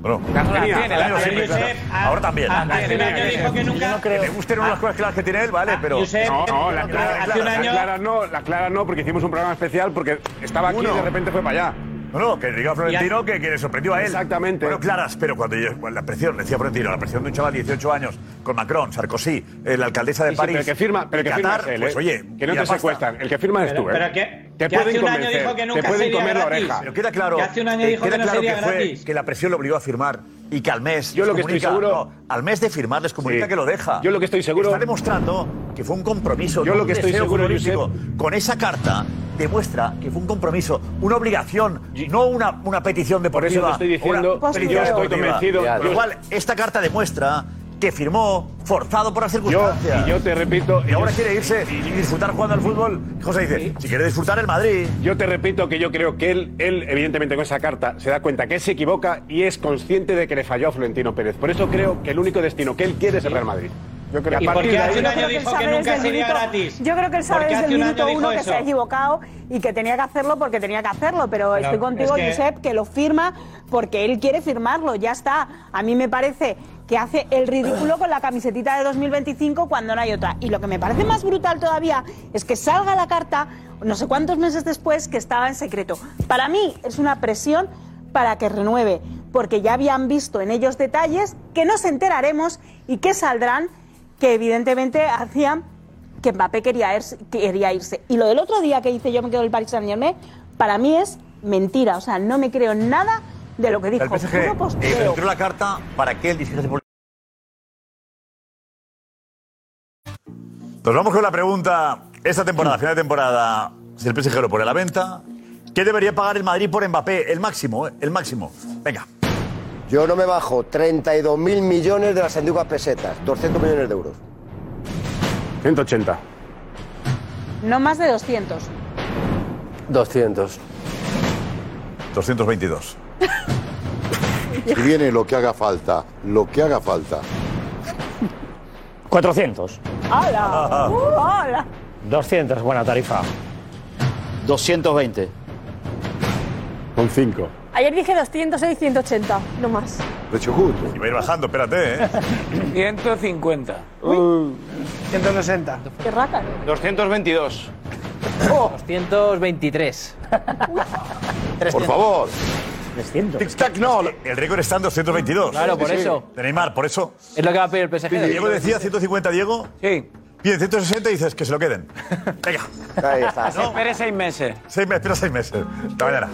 E: Bueno,
B: Las tenía.
Q: tiene,
E: Claro,
Q: tiene,
E: siempre,
Q: Josep.
E: claro. Ahora también.
Q: Ah, Hace un año dijo que nunca.
E: Que le gusten unas cosas claras que tiene él, vale, pero.
Q: Josep,
B: No, no, la,
Q: Hace
B: clara-
Q: un
B: la
Q: año-
B: clara no, la clara no, porque hicimos un programa especial porque estaba aquí y de repente fue para allá.
E: No, no, que diga Florentino que, que le sorprendió a él.
B: Exactamente.
E: Bueno, claras, pero cuando yo- bueno, la presión, decía Florentino, la presión de un chaval de 18 años con Macron, Sarkozy, eh, la alcaldesa de
B: Sí, sí,
E: París.
B: pero que firma, pero que firma
E: Qatar,
B: es él,
E: pues
B: ¿eh?
E: oye,
B: que no te
E: pasta.
B: secuestran. El que firma es tú, ¿eh?
Q: pero que-
B: te
Q: que
B: pueden
Q: hace un año dijo que nunca
B: te pueden
Q: sería
B: comer la oreja.
E: Pero queda claro,
Q: Que hace un año
E: eh,
Q: dijo
E: queda
Q: que no
E: claro
Q: sería
E: que, fue-
Q: gratis.
E: que la presión lo obligó a firmar y que al mes.
B: Yo
E: les
B: lo que estoy seguro-
E: no, al mes de firmar les comunica
B: Sí.
E: que lo deja.
B: Yo lo que estoy seguro-
E: Está demostrando que fue un compromiso.
B: Yo lo que estoy seguro,
E: futbolístico. Con esa carta demuestra que fue un compromiso, una obligación, no una, una petición
B: Por eso te estoy diciendo, yo estoy convencido.
E: Con lo cual, esta carta demuestra que firmó forzado por las
B: Yo,
E: circunstancias.
B: y yo te repito.
E: Y ahora quiere irse y disfrutar jugando al fútbol. José dice, si quiere disfrutar el Madrid.
B: Yo te repito que yo creo que él, él, evidentemente, con esa carta se da cuenta que él se equivoca y es consciente de que le falló a Florentino Pérez. Por eso creo que el único destino que él quiere es el Real Madrid. Yo creo
Q: ¿Y por qué hace un año dijo que
R: sabe
Q: nunca
R: desde el
Q: sería
R: minuto-
Q: gratis?
R: Yo creo que él sabe desde el minuto uno que
Q: eso.
R: se ha equivocado y que tenía que hacerlo porque tenía que hacerlo. Pero,
Q: Pero
R: estoy contigo,
Q: es que-
R: Josep, que lo firma porque él quiere firmarlo. Ya está. A mí me parece que hace el ridículo con la camisetita de 2025 cuando no hay otra. Y lo que me parece más brutal todavía es que salga la carta no sé cuántos meses después que estaba en secreto. Para mí es una presión para que renueve, porque ya habían visto en ellos detalles que nos enteraremos y que saldrán que evidentemente hacían que Mbappé quería, irse- quería irse. Y lo del otro día que hice yo me quedo el Paris Saint Germain, para mí es mentira. O sea, no me creo nada de lo que dijo.
E: El PSG eh, filtró la carta para que él dijese por Nos vamos con la pregunta, esta temporada, final de temporada, si el PSG lo pone a la venta, ¿qué debería pagar el Madrid por Mbappé? El máximo, ¿eh? el máximo. Venga.
H: Yo no me bajo 32 mil millones de las antiguas pesetas, 200 millones de euros.
B: 180.
R: No más de 200.
I: 200.
E: 222.
G: Si viene lo que haga falta, lo que haga falta.
S: 400.
R: ¡Hala! ¡Uh, [laughs] hala!
S: 200, buena tarifa.
O: 220.
B: Con 5.
F: Ayer dije 200, hoy 180, no más.
G: Precio justo.
E: Y va a ir bajando, espérate, ¿eh? [laughs]
L: 150.
T: 160.
F: Qué rácano.
J: 222.
A: 223.
G: Por favor.
S: 300.
E: Tic-tac, no. El récord está en 222.
A: Claro, por
E: Sí,
A: eso.
E: De Neymar, por eso.
A: Es lo que va a pedir el PSG.
E: Diego decía 150, Diego.
L: Sí.
E: Bien, 160 y dices que se lo queden. [laughs] Venga.
H: Ahí está.
L: Espere seis meses.
E: Seis meses, espera seis meses. Hasta mañana.